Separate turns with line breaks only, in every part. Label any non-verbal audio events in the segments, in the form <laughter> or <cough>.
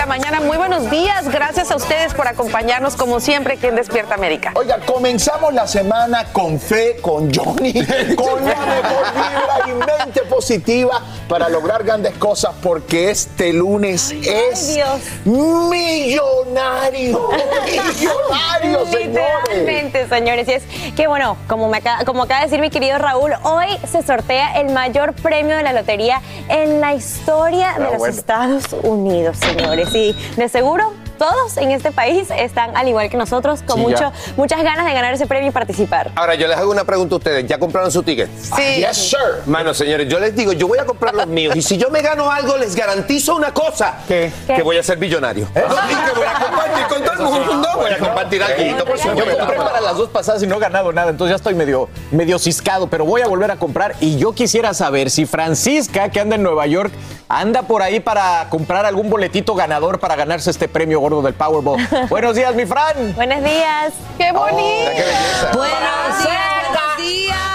La mañana. Muy buenos días. Gracias a ustedes por acompañarnos como siempre aquí en Despierta América.
Oiga, comenzamos la semana con fe, con Johnny, <laughs> con la mejor vibra y mente positiva para lograr grandes cosas porque este lunes es millonario. <laughs> millonario, señores.
Literalmente, señores. Y es que, bueno, como, me acaba, como acaba de decir mi querido Raúl, hoy se sortea el mayor premio de la lotería en la historia de
Ah,
los
bueno.
Estados Unidos, señores. Y de seguro todos en este país están al igual que nosotros con
Sí,
mucho, muchas ganas de ganar ese premio y participar.
Ahora, yo les hago una pregunta a ustedes. ¿Ya compraron su ticket?
Sí.
Yes, sir.
Mano, señores, yo les digo, yo voy a comprar los míos. Y si yo me gano algo, les garantizo una cosa.
¿Qué?
Que voy a ser billonario. No, y que voy a compartir con todo el mundo. Voy a compartir algo, por
Yo me
supuesto.
compré para las dos pasadas y no he ganado nada, entonces ya estoy medio, medio ciscado, pero voy a volver a comprar. Y yo quisiera saber si Francisca, que anda en Nueva York, anda por ahí para comprar algún boletito ganador para ganarse este premio gordo del Powerball. <laughs> Buenos días, mi Fran.
Buenos días.
¡Qué bonito!
Qué belleza.
Buenos días, buenos días.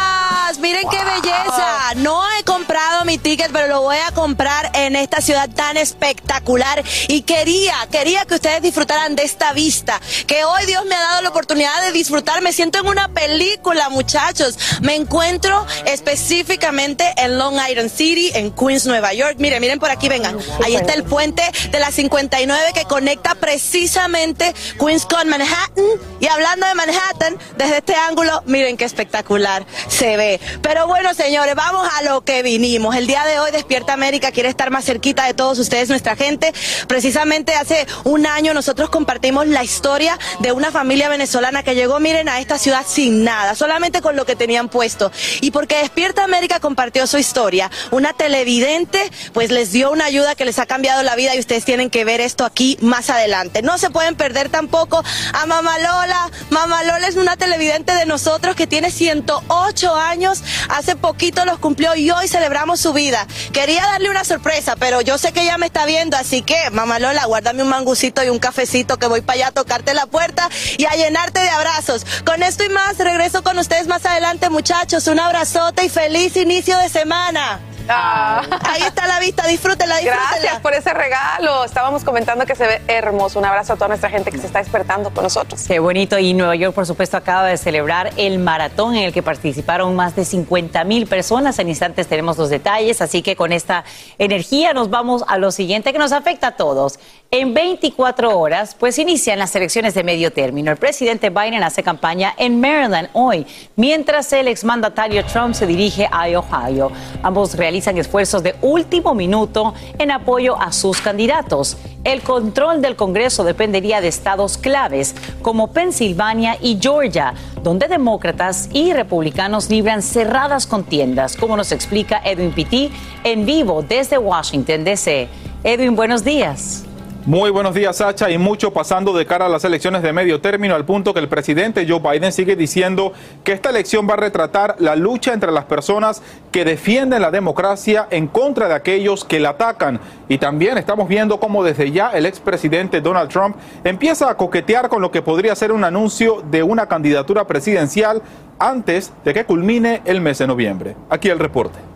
Miren qué belleza. No he comprado mi ticket, pero lo voy a comprar en esta ciudad tan espectacular. Y quería, quería que ustedes disfrutaran de esta vista. Que hoy Dios me ha dado la oportunidad de disfrutar. Me siento en una película, muchachos. Me encuentro específicamente en Long Island City, en Queens, Nueva York. Miren, miren por aquí, vengan. Ahí está el puente de la 59 que conecta precisamente Queens con Manhattan. Y hablando de Manhattan, desde este ángulo, miren qué espectacular se ve. Pero bueno, señores, vamos a lo que vinimos. El día de hoy, Despierta América quiere estar más cerquita de todos ustedes, nuestra gente. Precisamente hace un año nosotros compartimos la historia de una familia venezolana que llegó, miren, a esta ciudad sin nada, solamente con lo que tenían puesto. Y porque Despierta América compartió su historia, una televidente pues les dio una ayuda que les ha cambiado la vida y ustedes tienen que ver esto aquí más adelante. No se pueden perder tampoco a Mamá Lola. Mamá Lola es una televidente de nosotros que tiene 108 años, hace poquito los cumplió y hoy celebramos su vida. Quería darle una sorpresa, pero yo sé que ella me está viendo, así que Mamá Lola, guárdame un mangucito y un cafecito que voy para allá a tocarte la puerta y a llenarte de abrazos. Con esto y más, regreso con ustedes más adelante, muchachos. Un abrazote y feliz inicio de semana. Ahí está la vista, disfrútenla, disfrútenla.
Gracias por ese regalo. Estábamos comentando que se ve hermoso. Un abrazo a toda nuestra gente que se está despertando con nosotros.
Qué bonito. Y Nueva York, por supuesto, acaba de celebrar el maratón en el que participaron más de 50 mil personas. En instantes tenemos los detalles. Así que con esta energía nos vamos a lo siguiente que nos afecta a todos. En 24 horas, pues inician las elecciones de medio término. El presidente Biden hace campaña en Maryland hoy, mientras el exmandatario Trump se dirige a Ohio. Ambos realizan esfuerzos de último minuto en apoyo a sus candidatos. El control del Congreso dependería de estados claves como Pensilvania y Georgia, donde demócratas y republicanos libran cerradas contiendas, como nos explica Edwin Pitti en vivo desde Washington, D.C. Edwin, buenos días.
Muy buenos días, Sacha, y mucho pasando de cara a las elecciones de medio término, al punto que el presidente Joe Biden sigue diciendo que esta elección va a retratar la lucha entre las personas que defienden la democracia en contra de aquellos que la atacan. Y también estamos viendo cómo desde ya el expresidente Donald Trump empieza a coquetear con lo que podría ser un anuncio de una candidatura presidencial antes de que culmine el mes de noviembre. Aquí el reporte.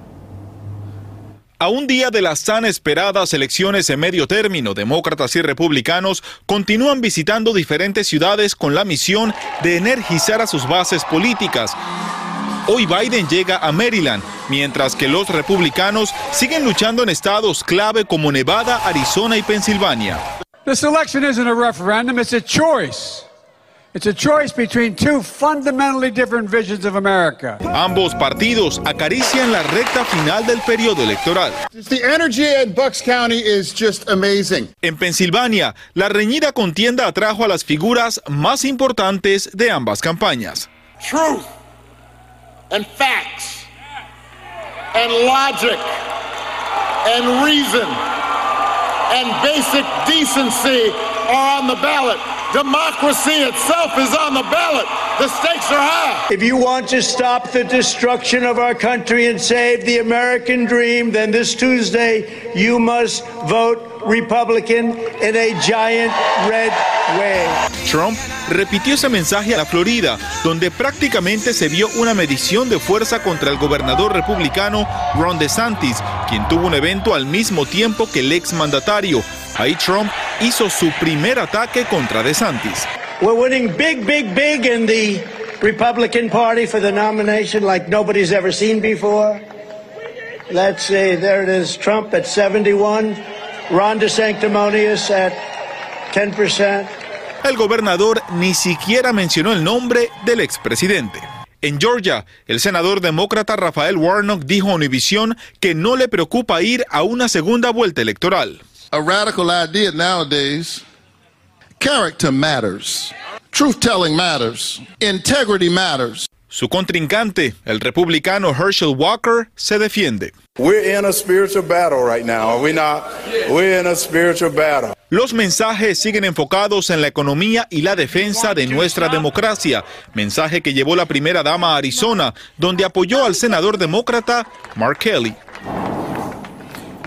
A un día de las tan esperadas elecciones en medio término, demócratas y republicanos continúan visitando diferentes ciudades con la misión de energizar a sus bases políticas. Hoy Biden llega a Maryland, mientras que los republicanos siguen luchando en estados clave como Nevada, Arizona y Pensilvania.
This election isn't a referendum, it's a choice. It's a choice between two fundamentally different visions of America.
Ambos partidos acarician la recta final del periodo electoral.
The energy in Bucks County is just amazing.
En Pensilvania, la reñida contienda atrajo a las figuras más importantes de ambas campañas.
Truth and facts and logic and reason and basic decency are on the ballot. Democracy itself is on the ballot. The stakes are high.
If you want to stop the destruction of our country and save the American dream, then this Tuesday you must vote Republican in a giant red wave.
Trump repitió ese mensaje a la Florida, donde prácticamente se vio una medición de fuerza contra el gobernador republicano Ron DeSantis, quien tuvo un evento al mismo tiempo que el ex mandatario. Ahí Trump hizo su primer ataque contra DeSantis.
We're winning big, big, big in the Republican Party for the nomination like nobody's ever seen before. Let's see, there it is Trump at 71, Ron DeSanctimonious at 10%.
El gobernador ni siquiera mencionó el nombre del expresidente. En Georgia, el senador demócrata Rafael Warnock dijo a Univision que no le preocupa ir a una segunda vuelta electoral.
A radical idea nowadays. Character matters. Truth telling matters. Integrity matters.
Su contrincante, el republicano Herschel Walker, se defiende.
We're in a spiritual battle right now, are we not? We're in a spiritual battle.
Los mensajes siguen enfocados en la economía y la defensa de nuestra democracia, mensaje que llevó la primera dama a Arizona, donde apoyó al senador demócrata Mark Kelly.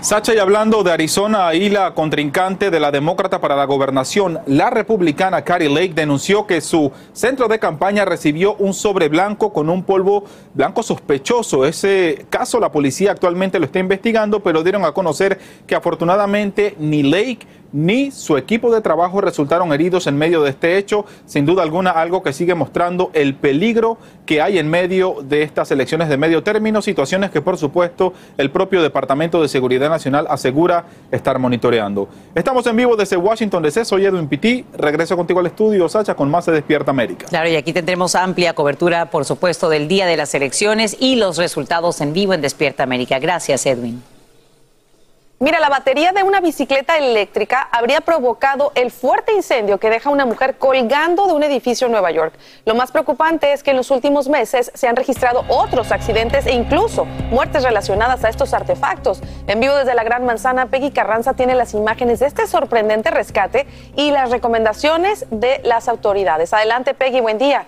Sacha, y hablando de Arizona, ahí la contrincante de la demócrata para la gobernación, la republicana Carrie Lake, denunció que su centro de campaña recibió un sobre blanco con un polvo blanco sospechoso. Ese caso la policía actualmente lo está investigando, pero dieron a conocer que afortunadamente ni Lake ni su equipo de trabajo resultaron heridos en medio de este hecho. Sin duda alguna, algo que sigue mostrando el peligro que hay en medio de estas elecciones de medio término, situaciones que por supuesto el propio Departamento de Seguridad Nacional asegura estar monitoreando. Estamos en vivo desde Washington DC, soy Edwin Pitti, regreso contigo al estudio, Sacha, con más de Despierta América.
Claro, y aquí tendremos amplia cobertura, por supuesto, del día de las elecciones y los resultados en vivo en Despierta América. Gracias, Edwin.
Mira, la batería de una bicicleta eléctrica habría provocado el fuerte incendio que deja a una mujer colgando de un edificio en Nueva York. Lo más preocupante es que en los últimos meses se han registrado otros accidentes e incluso muertes relacionadas a estos artefactos. En vivo desde la Gran Manzana, Peggy Carranza tiene las imágenes de este sorprendente rescate y las recomendaciones de las autoridades. Adelante, Peggy, buen día.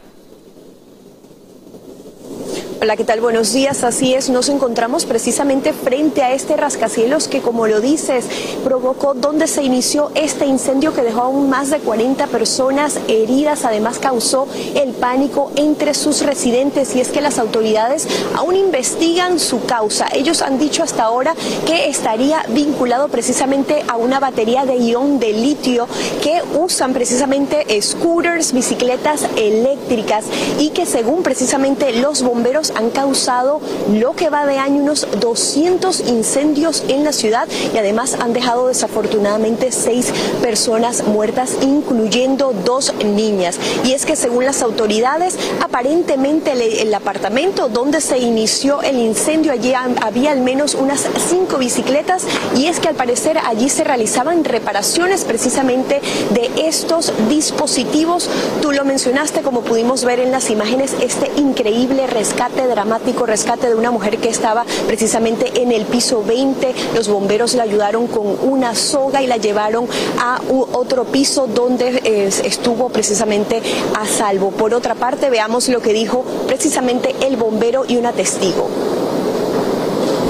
Hola, ¿qué tal? Buenos días. Así es, nos encontramos precisamente frente a este rascacielos que, como lo dices, provocó donde se inició este incendio que dejó aún más de 40 personas heridas. Además, causó el pánico entre sus residentes y es que las autoridades aún investigan su causa. Ellos han dicho hasta ahora que estaría vinculado precisamente a una batería de ion de litio que usan precisamente scooters, bicicletas eléctricas y que según precisamente los bomberos han causado lo que va de año unos 200 incendios en la ciudad y además han dejado desafortunadamente seis personas muertas, incluyendo dos niñas. Y es que según las autoridades, aparentemente el, apartamento donde se inició el incendio, allí había al menos unas cinco bicicletas y es que al parecer allí se realizaban reparaciones precisamente de estos dispositivos. Tú lo mencionaste como pudimos ver en las imágenes, este increíble rescate dramático, rescate de una mujer que estaba precisamente en el piso 20. Los bomberos la ayudaron con una soga y la llevaron a otro piso donde eh, estuvo precisamente a salvo. Por otra parte, veamos lo que dijo precisamente el bombero y una testigo.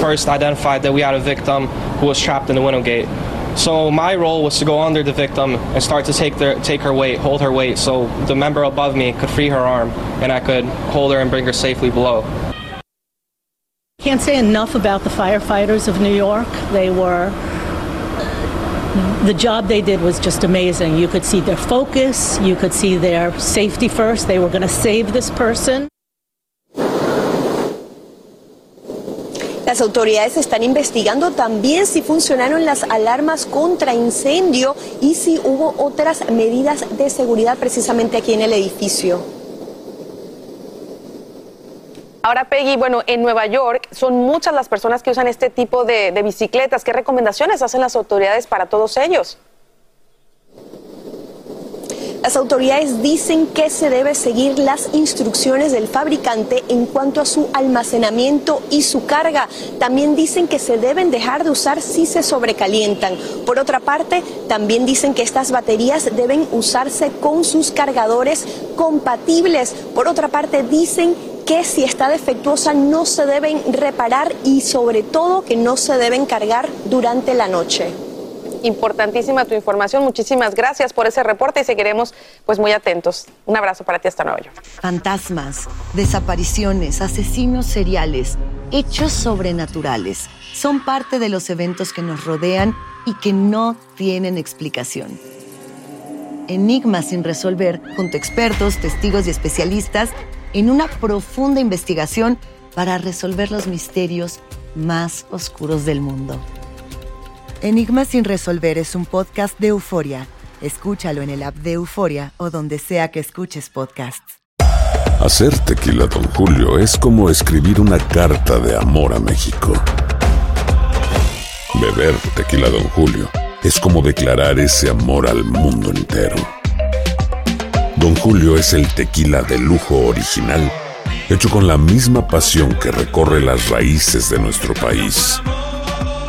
First identified that we had a victim who was trapped in the window gate. So my role was to go under the victim and start to take their take her weight, hold her weight, so the member above me could free her arm and I could hold her and bring her safely below.
Can't say enough about the firefighters of New York. They were the job they did was just amazing. You could see their focus, you could see their safety first. They were going to save this person.
Las autoridades están investigando también si funcionaron las alarmas contra incendio y si hubo otras medidas de seguridad precisamente aquí en el edificio.
Ahora, Peggy, bueno, en Nueva York son muchas las personas que usan este tipo de, bicicletas. ¿Qué recomendaciones hacen las autoridades para todos ellos?
Las autoridades dicen que se debe seguir las instrucciones del fabricante en cuanto a su almacenamiento y su carga. También dicen que se deben dejar de usar si se sobrecalientan. Por otra parte, también dicen que estas baterías deben usarse con sus cargadores compatibles. Por otra parte, dicen que si está defectuosa no se deben reparar y sobre todo que no se deben cargar durante la noche
importantísima tu información. Muchísimas gracias por ese reporte y seguiremos pues muy atentos. Un abrazo para ti hasta Nueva York.
Fantasmas, desapariciones, asesinos seriales, hechos sobrenaturales son parte de los eventos que nos rodean y que no tienen explicación. Enigmas sin resolver, junto a expertos, testigos y especialistas, en una profunda investigación para resolver los misterios más oscuros del mundo. Enigma sin resolver es un podcast de euforia. Escúchalo en el app de Euforia o donde sea que escuches podcasts.
Hacer tequila, Don Julio, es como escribir una carta de amor a México. Beber tequila, Don Julio, es como declarar ese amor al mundo entero. Don Julio es el tequila de lujo original, hecho con la misma pasión que recorre las raíces de nuestro país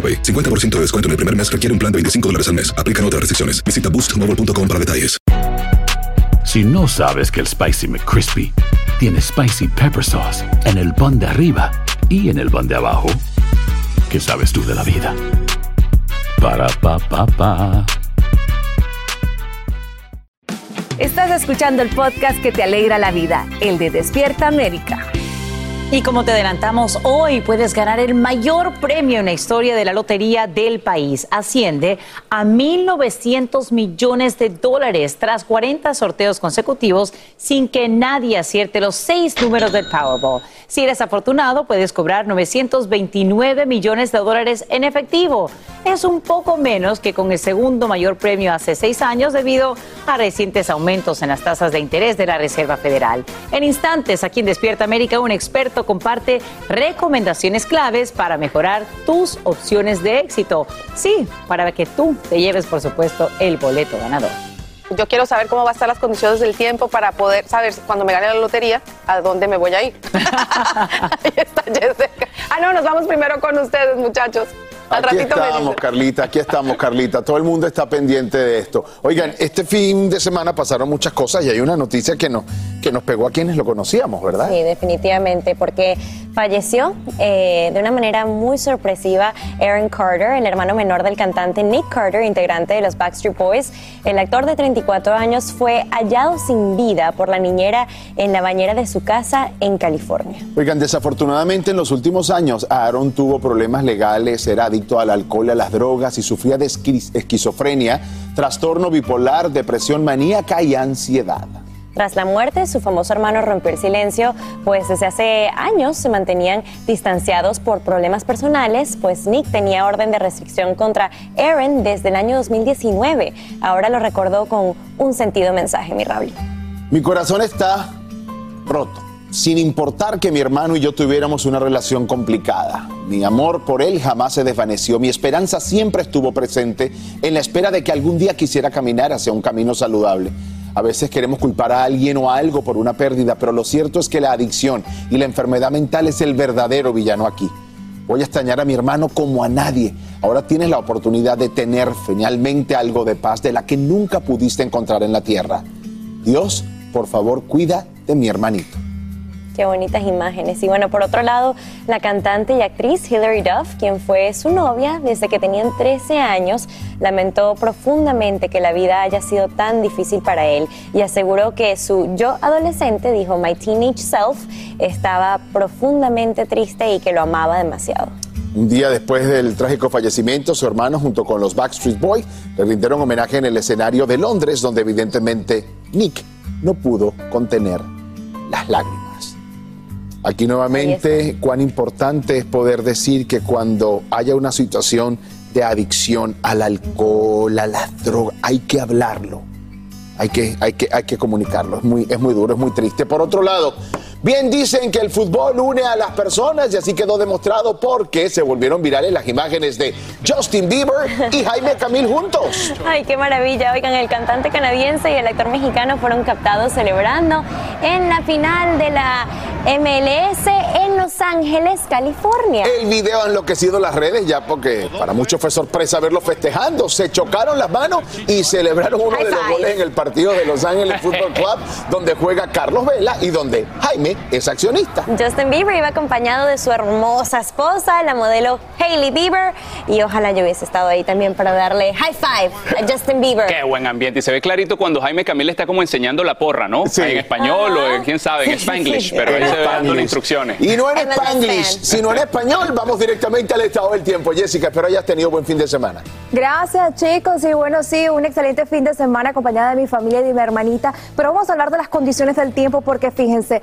AroPay. 50% de descuento en el primer mes requiere un plan de 25 dólares al mes. Aplican otras restricciones. Visita boostmobile.com para detalles.
Si no sabes que el Spicy McCrispy tiene Spicy Pepper Sauce en el pan de arriba y en el pan de abajo, ¿qué sabes tú de la vida? Para, pa, pa, pa.
Estás escuchando el podcast que te alegra la vida, el de Despierta América.
Y como te adelantamos, hoy puedes ganar el mayor premio en la historia de la lotería del país. Asciende a 1.900 millones de dólares tras 40 sorteos consecutivos sin que nadie acierte los seis números del Powerball. Si eres afortunado, puedes cobrar 929 millones de dólares en efectivo. Es un poco menos que con el segundo mayor premio hace seis años debido a recientes aumentos en las tasas de interés de la Reserva Federal. En instantes, aquí en Despierta América, un experto comparte recomendaciones claves para mejorar tus opciones de éxito. Sí, para que tú te lleves, por supuesto, el boleto ganador.
Yo quiero saber cómo va a estar las condiciones del tiempo para poder saber cuando me gane la lotería a dónde me voy a ir. <laughs> <laughs> Ahí está Jessica. Ah, no, nos vamos primero con ustedes, muchachos. Al
Aquí
ratito
estamos. Carlita, aquí estamos, Carlita. Todo el mundo está pendiente de esto. Oigan, este fin de semana pasaron muchas cosas y hay una noticia que nos, que nos pegó a quienes lo conocíamos, ¿verdad?
Sí, definitivamente, porque falleció eh, de una manera muy sorpresiva Aaron Carter, el hermano menor del cantante Nick Carter, integrante de los Backstreet Boys. El actor de 34 años fue hallado sin vida por la niñera en la bañera de su casa en California.
Oigan, desafortunadamente en los últimos años Aaron tuvo problemas legales, era adicto al alcohol, a las drogas y sufría de esqui- esquizofrenia, trastorno bipolar, depresión maníaca y ansiedad.
Tras la muerte, su famoso hermano rompió el silencio, pues desde hace años se mantenían distanciados por problemas personales, pues Nick tenía orden de restricción contra Aaron desde el año 2019. Ahora lo recordó con un sentido mensaje, mi Raúl.
Mi corazón está roto, sin importar que mi hermano y yo tuviéramos una relación complicada. Mi amor por él jamás se desvaneció, mi esperanza siempre estuvo presente en la espera de que algún día quisiera caminar hacia un camino saludable. A veces queremos culpar a alguien o a algo por una pérdida, pero lo cierto es que la adicción y la enfermedad mental es el verdadero villano aquí. Voy a extrañar a mi hermano como a nadie. Ahora tienes la oportunidad de tener finalmente algo de paz de la que nunca pudiste encontrar en la tierra. Dios, por favor, cuida de mi hermanito.
Qué bonitas imágenes. Y bueno, por otro lado, la cantante y actriz Hilary Duff, quien fue su novia desde que tenían 13 años, lamentó profundamente que la vida haya sido tan difícil para él y aseguró que su yo adolescente, dijo My Teenage Self, estaba profundamente triste y que lo amaba demasiado.
Un día después del trágico fallecimiento, su hermano, junto con los Backstreet Boys, le rindieron homenaje en el escenario de Londres, donde evidentemente Nick no pudo contener las lágrimas. Aquí nuevamente, cuán importante es poder decir que cuando haya una situación de adicción al alcohol, a las drogas, hay que hablarlo. Hay que, hay que, hay que comunicarlo. Es muy, es muy duro, es muy triste. Por otro lado, bien dicen que el fútbol une a las personas y así quedó demostrado porque se volvieron virales las imágenes de Justin Bieber y <laughs> Jaime Camil juntos.
Ay, qué maravilla. Oigan, el cantante canadiense y el actor mexicano fueron captados celebrando en la final de la MLS en Los Ángeles, California.
El video ha enloquecido las redes ya porque para muchos fue sorpresa verlos festejando. Se chocaron las manos y celebraron uno de los goles en el partido de Los Ángeles Football <laughs> Club, donde juega Carlos Vela y donde Jaime es accionista.
Justin Bieber iba acompañado de su hermosa esposa, la modelo Hailey Bieber, y ojalá yo hubiese estado ahí también para darle high five a Justin Bieber.
Qué buen ambiente. Y se ve clarito cuando Jaime Camil está como enseñando la porra, ¿no? En español o en, quién sabe, en Spanglish, pero él se ve dando instrucciones.
Y no en Spanglish, sino en español. Vamos directamente al estado del tiempo. Jessica, espero hayas tenido buen fin de semana.
Gracias chicos y bueno sí, un excelente fin de semana acompañada de mi familia y de mi hermanita, pero vamos a hablar de las condiciones del tiempo porque fíjense,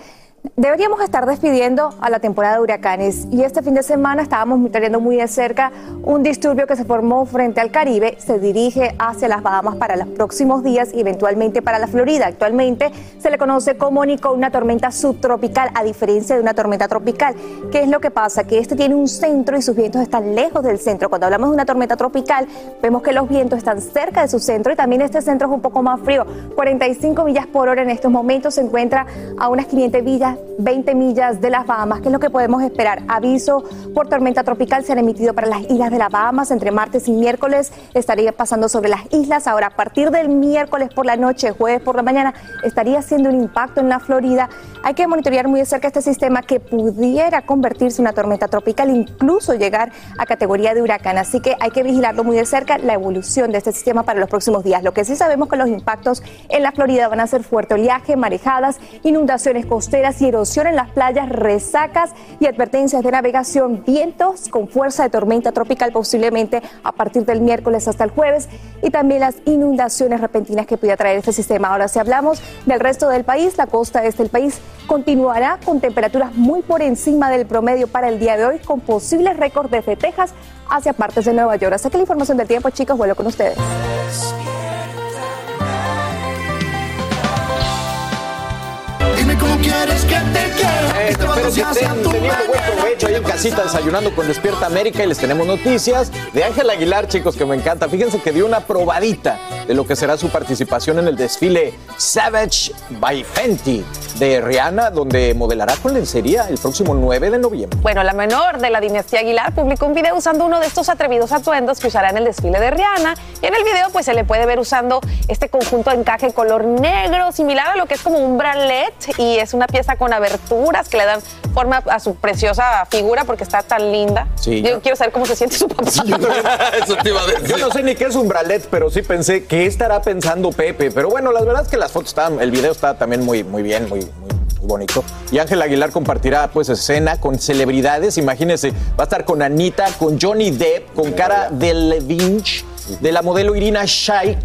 deberíamos estar despidiendo a la temporada de huracanes y este fin de semana estábamos monitoreando muy de cerca un disturbio que se formó frente al Caribe, se dirige hacia las Bahamas para los próximos días y eventualmente para la Florida. Actualmente se le conoce como Nico, una tormenta subtropical a diferencia de una tormenta tropical. ¿Qué es lo que pasa? Que este tiene un centro y sus vientos están lejos del centro. Cuando hablamos de una tormenta tropical, vemos que los vientos están cerca de su centro y también este centro es un poco más frío. 45 millas por hora en estos momentos se encuentra a unas 500 millas, 20 millas de las Bahamas. ¿Qué es lo que podemos esperar? Aviso por tormenta tropical se han emitido para las islas de las Bahamas entre martes y miércoles. Estaría pasando sobre las islas. Ahora, a partir del miércoles por la noche, jueves por la mañana, estaría haciendo un impacto en la Florida. Hay que monitorear muy de cerca este sistema que pudiera convertirse en una tormenta tropical, incluso llegar a categoría de huracán. Así que hay que vigilarlo muy de cerca la evolución de este sistema para los próximos días. Lo que sí sabemos que los impactos en la Florida van a ser fuerte oleaje, marejadas, inundaciones costeras y erosión en las playas, resacas y advertencias de navegación, vientos con fuerza de tormenta tropical posiblemente a partir del miércoles hasta el jueves y también las inundaciones repentinas que pudiera traer este sistema. Ahora, si hablamos del resto del país, la costa este del país continuará con temperaturas muy por encima del promedio para el día de hoy, con posibles récords desde Texas hacia partes de Nueva York. Así que la información del tiempo, chicos, vuelvo con ustedes.
Quieres
que te quiera.
Eh, que estén teniendo buen provecho ahí en casita desayunando con Despierta América y les tenemos noticias de Ángel Aguilar, chicos, que me encanta. Fíjense que dio una probadita de lo que será su participación en el desfile Savage by Fenty de Rihanna, donde modelará con lencería el próximo 9 de noviembre.
Bueno, la menor de la dinastía Aguilar publicó un video usando uno de estos atrevidos atuendos que usará en el desfile de Rihanna. Y en el video pues se le puede ver usando este conjunto de encaje color negro, similar a lo que es como un bralet y es una pieza con aberturas que le dan forma a su preciosa figura porque está tan linda.
Sí.
Yo quiero saber cómo se siente su papá. <laughs>
Yo no sé ni qué es un bralet, pero sí pensé qué estará pensando Pepe. Pero bueno, la verdad es que las fotos estaban, el video está también muy, muy bien, muy, muy, muy bonito. Y Ángel Aguilar compartirá pues escena con celebridades. Imagínense, va a estar con Anita, con Johnny Depp, con cara de Levinch, de la modelo Irina Shayk,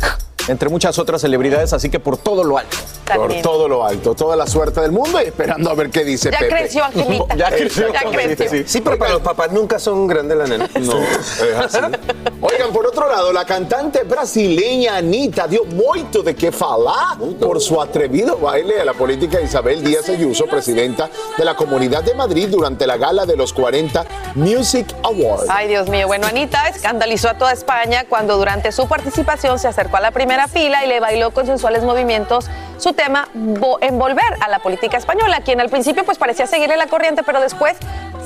entre muchas otras celebridades, así que por todo lo alto.
Por todo lo alto, toda la suerte del mundo y esperando a ver qué dice
Ya
Pepe.
creció, Angelita. <laughs>
Ya creció,
Ya
Angelita,
creció.
sí.
Sí, pero para los papás nunca son grandes la nena.
No, es así. <laughs> Oigan, por otro lado, la cantante brasileña Anitta dio mucho de qué falar por su atrevido baile a la política Isabel Díaz Ayuso, presidenta de la Comunidad de Madrid, durante la gala de los 40 Music Awards.
Ay, Dios mío. Bueno, Anita escandalizó a toda España cuando durante su participación se acercó a la primera fila y le bailó con sensuales movimientos su tema vo- envolver a la política española, quien al principio pues parecía seguirle la corriente, pero después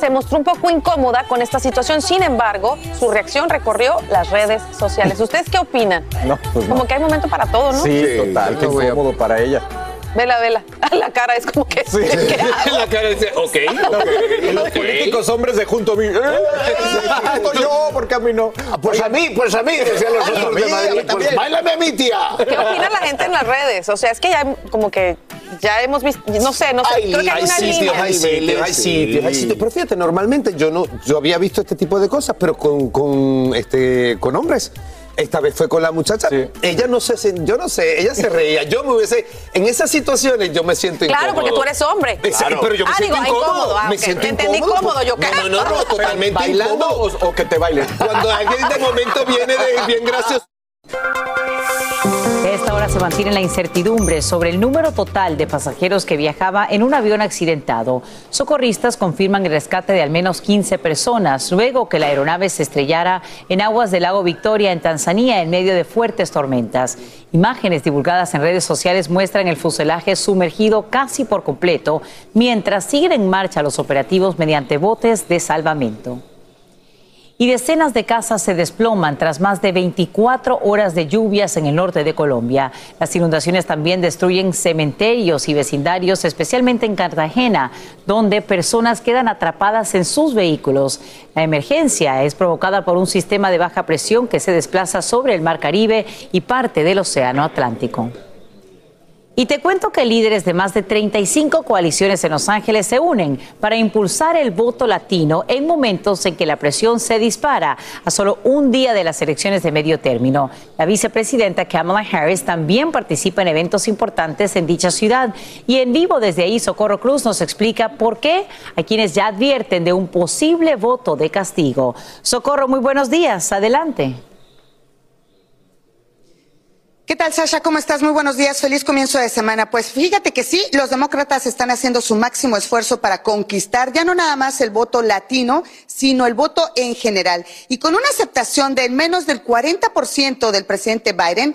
se mostró un poco incómoda con esta situación. Sin embargo, su reacción recorrió las redes sociales. ¿Ustedes qué opinan?
No, pues no.
Como que hay momento para todo, ¿no?
Sí, total, qué incómodo para ella.
Vela, vela. <laughs> La cara es como que. <laughs> ¿qué hago? <laughs>
La cara dice, ok, Y los políticos hombres de junto a mí. "Eh, estoy yo, porque a mí no.
Pues a mí, pues a mí, decían los
Ay, a
otros
mí,
de Madrid.
mí
Pues báilame a mi tía.
¿Qué opina la gente en las redes? O sea, es que ya como que ya hemos visto, no sé, no sé,
Hay,
creo que hay,
hay
una
sitios,
línea.
hay sitios, hay sitios, hay sitios. Pero fíjate, normalmente yo no, yo había visto este tipo de cosas, pero con, con, este, con hombres. Esta vez fue con la muchacha. Ella no sé, yo no sé, ella se reía. Yo me hubiese, en esas situaciones yo me siento
Claro,
incómodo.
porque tú eres hombre. Claro.
Pero yo me
Ah,
siento
digo,
incómodo.
incómodo. Ah,
me siento
Te entendí
incómodo.
cómodo, yo, ¿qué?
No, no, no, totalmente
¿Bailando
incómodo.
o, o que te bailen?
Cuando alguien de momento viene de bien gracioso.
Esta hora se mantiene la incertidumbre sobre el número total de pasajeros que viajaba en un avión accidentado. Socorristas confirman el rescate de al menos 15 personas luego que la aeronave se estrellara en aguas del lago Victoria en Tanzania en medio de fuertes tormentas. Imágenes divulgadas en redes sociales muestran el fuselaje sumergido casi por completo mientras siguen en marcha los operativos mediante botes de salvamento. Y decenas de casas se desploman tras más de 24 horas de lluvias en el norte de Colombia. Las inundaciones también destruyen cementerios y vecindarios, especialmente en Cartagena, donde personas quedan atrapadas en sus vehículos. La emergencia es provocada por un sistema de baja presión que se desplaza sobre el Mar Caribe y parte del Océano Atlántico. Y te cuento que líderes de más de 35 coaliciones en Los Ángeles se unen para impulsar el voto latino en momentos en que la presión se dispara a solo un día de las elecciones de medio término. La vicepresidenta Kamala Harris también participa en eventos importantes en dicha ciudad. Y en vivo desde ahí, Socorro Cruz nos explica por qué hay quienes ya advierten de un posible voto de castigo. Socorro, muy buenos días. Adelante.
¿Qué tal, Sasha? ¿Cómo estás? Muy buenos días. Feliz comienzo de semana. Pues fíjate que sí, los demócratas están haciendo su máximo esfuerzo para conquistar ya no nada más el voto latino, sino el voto en general. Y con una aceptación de menos del 40% del presidente Biden,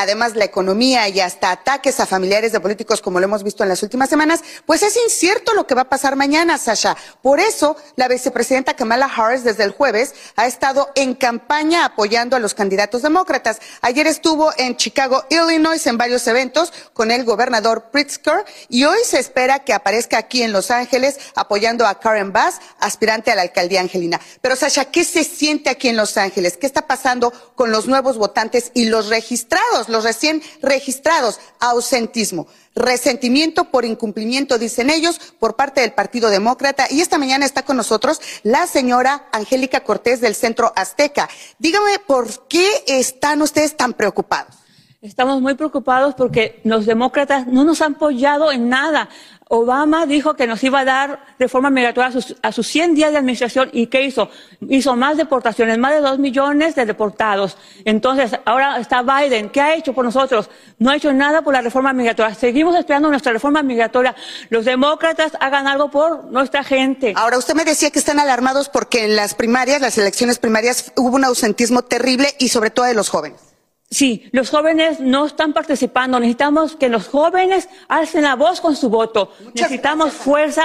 además la economía y hasta ataques a familiares de políticos como lo hemos visto en las últimas semanas, pues es incierto lo que va a pasar mañana, Sasha. Por eso, la vicepresidenta Kamala Harris desde el jueves ha estado en campaña apoyando a los candidatos demócratas. Ayer estuvo en Chicago, Illinois, en varios eventos con el gobernador Pritzker y hoy se espera que aparezca aquí en Los Ángeles apoyando a Karen Bass, aspirante a la alcaldía angelina. Pero Sasha, ¿qué se siente aquí en Los Ángeles? ¿Qué está pasando con los nuevos votantes y los registrados, los recién registrados? Ausentismo, resentimiento por incumplimiento, dicen ellos, por parte del Partido Demócrata. Y esta mañana está con nosotros la señora Angélica Cortés del Centro Azteca. Dígame, ¿por qué están ustedes tan preocupados?
Estamos muy preocupados porque los demócratas no nos han apoyado en nada.
Obama dijo que nos iba a dar reforma migratoria a sus, a sus 100 días de administración y ¿qué hizo? Hizo más deportaciones, más de 2 millones de deportados. Entonces, ahora está Biden. ¿Qué ha hecho por nosotros? No ha hecho nada por la reforma migratoria. Seguimos esperando nuestra reforma migratoria. Los demócratas hagan algo por nuestra gente.
Ahora, usted me decía que están alarmados porque en las primarias, las elecciones primarias, hubo un ausentismo terrible y sobre todo de los jóvenes.
Sí, los jóvenes no están participando. Necesitamos que los jóvenes alcen la voz con su voto. Necesitamos fuerza,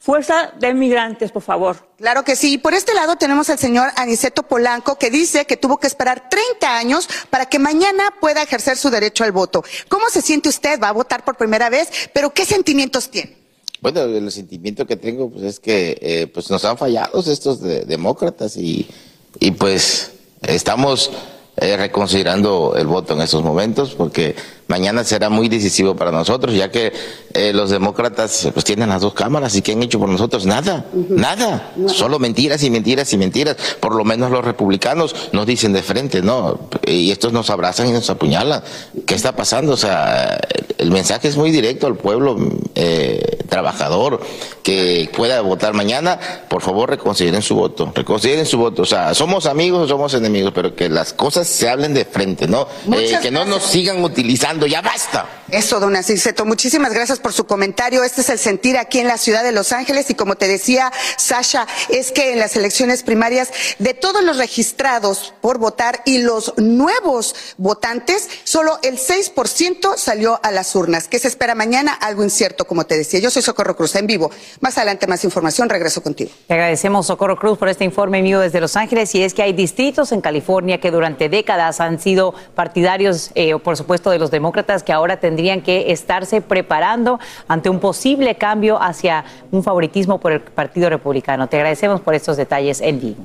fuerza de migrantes, por favor.
Claro que sí. Por este lado tenemos al señor Aniceto Polanco que dice que tuvo que esperar 30 años para que mañana pueda ejercer su derecho al voto. ¿Cómo se siente usted? Va a votar por primera vez, pero ¿qué sentimientos tiene?
Bueno, el sentimiento que tengo pues, es que eh, pues nos han fallado estos demócratas y, y pues estamos eh, reconsiderando el voto en estos momentos, porque mañana será muy decisivo para nosotros, ya que eh, los demócratas pues tienen las dos cámaras y ¿qué han hecho por nosotros? Nada, nada, solo mentiras y mentiras y mentiras. Por lo menos los republicanos nos dicen de frente, ¿no? Y estos nos abrazan y nos apuñalan. ¿Qué está pasando? O sea, el mensaje es muy directo al pueblo eh, trabajador que pueda votar mañana. Por favor, reconsideren su voto, reconsideren su voto. O sea, somos amigos o somos enemigos, pero que las cosas se hablen de frente, ¿no? Eh, que no nos sigan utilizando ya basta.
Eso, don Asiceto, muchísimas gracias por su comentario. Este es el sentir aquí en la ciudad de Los Ángeles y como te decía, Sasha, es que en las elecciones primarias de todos los registrados por votar y los nuevos votantes, solo el 6% salió a las urnas. ¿Qué se espera mañana? Algo incierto, como te decía. Yo soy Socorro Cruz, en vivo. Más adelante más información, regreso contigo.
Te agradecemos, Socorro Cruz, por este informe mío desde Los Ángeles y es que hay distritos en California que durante décadas han sido partidarios, eh, por supuesto, de los demócratas que ahora tendrían que estarse preparando ante un posible cambio hacia un favoritismo por el Partido Republicano. Te agradecemos por estos detalles en vivo.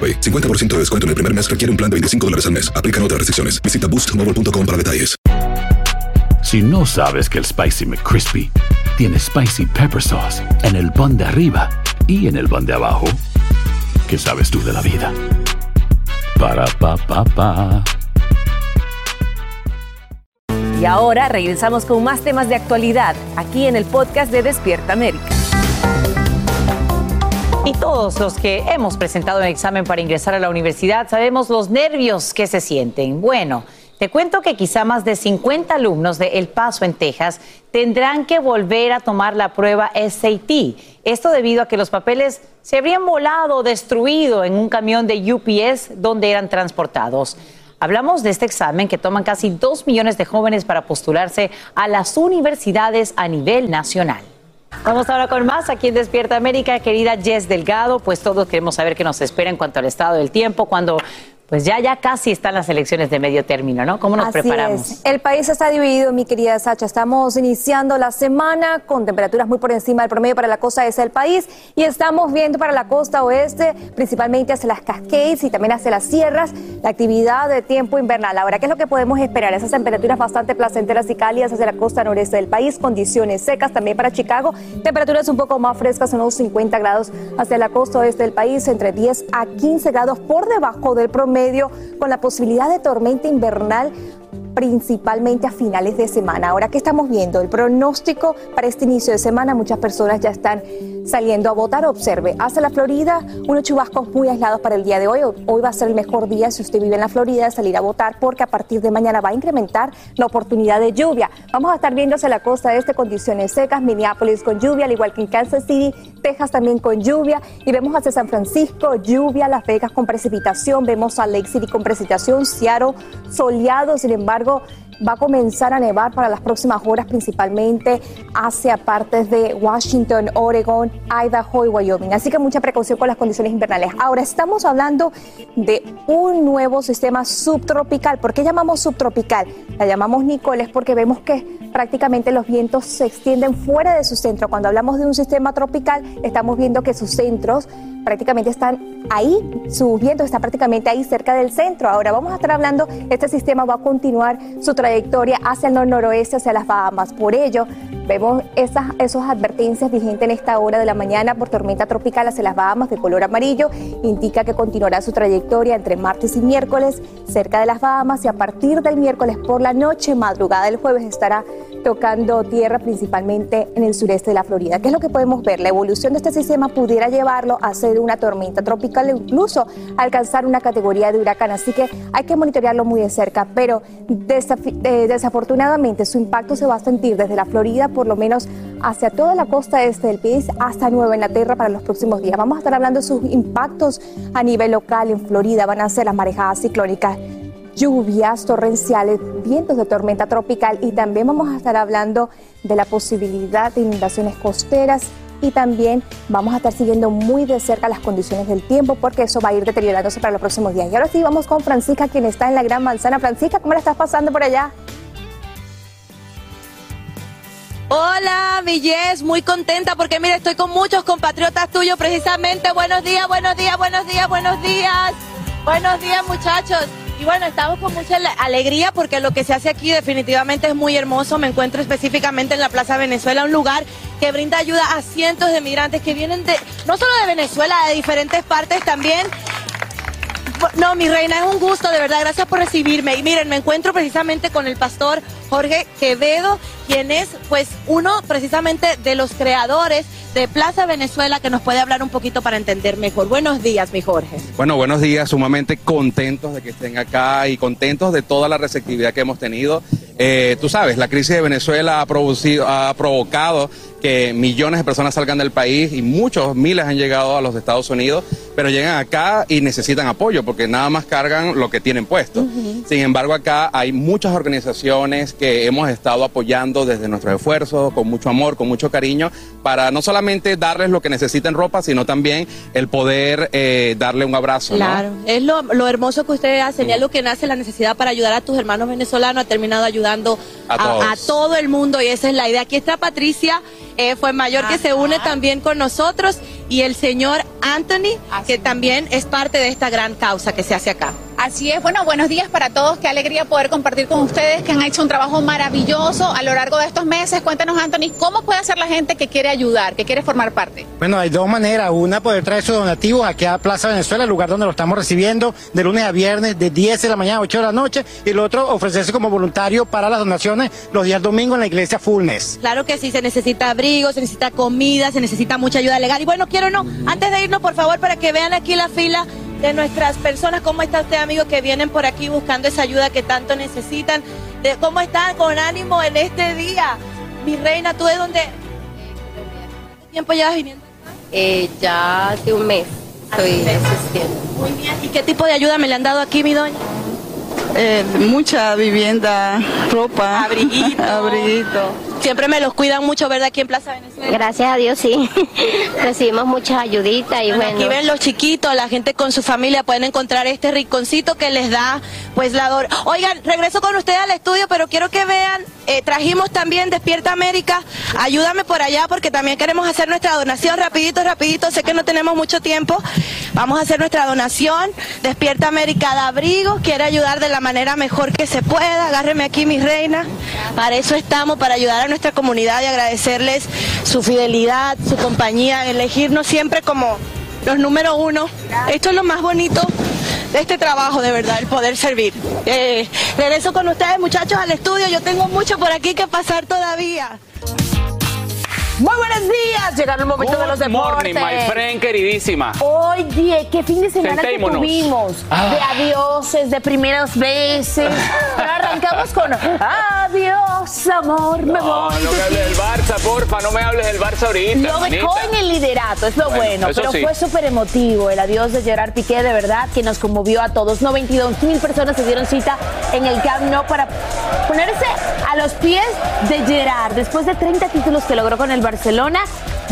AroPay. 50% de descuento en el primer mes requiere un plan de 25 dólares al mes. Aplican otras restricciones. Visita boostmobile.com para detalles.
Si no sabes que el Spicy McCrispy tiene Spicy Pepper Sauce en el pan de arriba y en el pan de abajo, ¿qué sabes tú de la vida? Para, pa, pa, pa.
Y ahora regresamos con más temas de actualidad aquí en el podcast de Despierta América.
Todos los que hemos presentado un examen para ingresar a la universidad sabemos los nervios que se sienten. Bueno, te cuento que quizá más de 50 alumnos de El Paso en Texas tendrán que volver a tomar la prueba SAT. Esto debido a que los papeles se habrían volado o destruido en un camión de UPS donde eran transportados. Hablamos de este examen que toman casi 2 millones de jóvenes para postularse a las universidades a nivel nacional. Vamos ahora con más aquí en Despierta América, querida Jess Delgado, pues todos queremos saber qué nos espera en cuanto al estado del tiempo, cuando pues ya, ya casi están las elecciones de medio término, ¿no? ¿Cómo nos
Así
preparamos?
es. El país está dividido, mi querida Sacha. Estamos iniciando la semana con temperaturas muy por encima del promedio para la costa este del país y estamos viendo para la costa oeste, principalmente hacia las Cascades y también hacia las sierras, la actividad de tiempo invernal. Ahora, ¿qué es lo que podemos esperar? Esas temperaturas bastante placenteras y cálidas hacia la costa noreste del país, condiciones secas también para Chicago, temperaturas un poco más frescas, unos 50 grados hacia la costa oeste del país, entre 10 a 15 grados por debajo del promedio con la posibilidad de tormenta invernal principalmente a finales de semana. Ahora, ¿qué estamos viendo? El pronóstico para este inicio de semana, muchas personas ya están saliendo a votar. Observe, hacia la Florida, unos chubascos muy aislados para el día de hoy. Hoy va a ser el mejor día si usted vive en la Florida de salir a votar porque a partir de mañana va a incrementar la oportunidad de lluvia. Vamos a estar viendo hacia la costa este condiciones secas, Minneapolis con lluvia, al igual que en Kansas City, Texas también con lluvia y vemos hacia San Francisco lluvia, Las Vegas con precipitación, vemos a Lake City con precipitación, Seattle soleado, sin embargo va a comenzar a nevar para las próximas horas, principalmente hacia partes de Washington, Oregon, Idaho y Wyoming. Así que mucha precaución con las condiciones invernales. Ahora estamos hablando de un nuevo sistema subtropical. ¿Por qué llamamos subtropical? La llamamos Nicoles porque vemos que prácticamente los vientos se extienden fuera de su centro. Cuando hablamos de un sistema tropical, estamos viendo que sus centros prácticamente están ahí, su viento está prácticamente ahí cerca del centro. Ahora vamos a estar hablando, este sistema va a continuar su trayectoria hacia el noroeste, hacia las Bahamas. Por ello, vemos esas, esas advertencias vigentes en esta hora de la mañana por tormenta tropical hacia las Bahamas de color amarillo. Indica que continuará su trayectoria entre martes y miércoles cerca de las Bahamas y a partir del miércoles por la noche, madrugada del jueves, estará tocando tierra principalmente en el sureste de la Florida. ¿Qué es lo que podemos ver? La evolución de este sistema pudiera llevarlo a ser una tormenta tropical e incluso alcanzar una categoría de huracán. Así que hay que monitorearlo muy de cerca, pero eh, desafortunadamente su impacto se va a sentir desde la Florida por lo menos hacia toda la costa este del país hasta Nueva Inglaterra para los próximos días. Vamos a estar hablando de sus impactos a nivel local en Florida. Van a ser las marejadas ciclónicas lluvias torrenciales, vientos de tormenta tropical y también vamos a estar hablando de la posibilidad de inundaciones costeras y también vamos a estar siguiendo muy de cerca las condiciones del tiempo porque eso va a ir deteriorándose para los próximos días. Y ahora sí vamos con Francisca, quien está en la Gran Manzana. Francisca, ¿cómo la estás pasando por allá?
Hola, mi Jess, muy contenta porque mira, estoy con muchos compatriotas tuyos precisamente. Buenos días, buenos días, buenos días, buenos días. Buenos días, muchachos. Y bueno, estamos con mucha alegría porque lo que se hace aquí definitivamente es muy hermoso. Me encuentro específicamente en la Plaza Venezuela, un lugar que brinda ayuda a cientos de migrantes que vienen de, no solo de Venezuela, de diferentes partes también. No, mi reina, es un gusto, de verdad, gracias por recibirme. Y miren, me encuentro precisamente con el pastor Jorge Quevedo, quien es pues uno precisamente de los creadores de Plaza Venezuela que nos puede hablar un poquito para entender mejor. Buenos días, mi Jorge.
Bueno, buenos días, sumamente contentos de que estén acá y contentos de toda la receptividad que hemos tenido. Eh, tú sabes, la crisis de Venezuela ha, producido, ha provocado que millones de personas salgan del país y muchos, miles han llegado a los Estados Unidos, pero llegan acá y necesitan apoyo porque nada más cargan lo que tienen puesto. Sin embargo, acá hay muchas organizaciones que hemos estado apoyando desde nuestros esfuerzos, con mucho amor, con mucho cariño, para no solamente darles lo que necesiten ropa, sino también el poder eh, darle un abrazo.
Claro, es lo, hermoso que ustedes hacen, y es lo que nace la necesidad para ayudar a tus hermanos venezolanos, ha terminado ayudando a, todo el mundo y esa es la idea. Aquí está Patricia. Eh, fue mayor que se une también con nosotros y el señor Anthony, que también es parte de esta gran causa que se hace acá.
Así es, bueno, buenos días para todos, qué alegría poder compartir con ustedes que han hecho un trabajo maravilloso a lo largo de estos meses. Cuéntanos, Anthony, ¿cómo puede hacer la gente que quiere ayudar, que quiere formar parte?
Bueno, hay dos maneras. Una, poder traer sus donativos aquí a Plaza Venezuela, el lugar donde lo estamos recibiendo de lunes a viernes, de 10 de la mañana a 8 de la noche. Y el otro, ofrecerse como voluntario para las donaciones los días domingos en la iglesia Fullness.
Claro que sí, se necesita abrigo, se necesita comida, se necesita mucha ayuda legal. Y bueno, quiero no, antes de irnos, por favor, para que vean aquí la fila de nuestras personas. ¿Cómo está usted, amigo, que vienen por aquí buscando esa ayuda que tanto necesitan? De, ¿Cómo están con ánimo en este día? Mi reina, ¿tú de dónde? ¿Cuánto tiempo llevas viniendo?
Eh, ya hace un mes estoy asistiendo.
Muy bien. ¿Y qué tipo de ayuda me le han dado aquí, mi doña?
Eh, mucha vivienda, ropa,
Abriguito. <laughs>
abriguito.
Siempre me los cuidan mucho, ¿verdad? Aquí en Plaza Venezuela.
Gracias a Dios, sí. <laughs> Recibimos muchas ayuditas y
Bueno,
bueno.
aquí ven los chiquitos, la gente con su familia pueden encontrar este rinconcito que les da pues la dor. Oigan, regreso con ustedes al estudio, pero quiero que vean, eh, trajimos también Despierta América, ayúdame por allá porque también queremos hacer nuestra donación rapidito, rapidito, sé que no tenemos mucho tiempo. Vamos a hacer nuestra donación. Despierta América de abrigo, quiere ayudar de la manera mejor que se pueda. Agárreme aquí, mi reina. Para eso estamos, para ayudar a nuestra comunidad y agradecerles su fidelidad, su compañía, elegirnos siempre como los número uno. Esto es lo más bonito de este trabajo, de verdad, el poder servir. Eh, regreso con ustedes, muchachos, al estudio. Yo tengo mucho por aquí que pasar todavía.
Muy buenos días, llegaron el momento de los
Good
deportes.
morning, my friend queridísima.
Oye, qué fin de semana que tuvimos.
Ah.
De adioses, de primeras veces. <laughs> Pero arrancamos con adiós, amor, me
No,
voy.
no me hables del Barça, porfa, no me hables del Barça ahorita.
Lo dejó en el liderato, es lo
Bueno,
bueno, pero
sí.
fue súper emotivo el adiós de Gerard Piqué, de verdad, que nos conmovió a todos. 92 mil personas se dieron cita en el Camp Nou para ponerse a los pies de Gerard. Después de 30 títulos que logró con el Barcelona,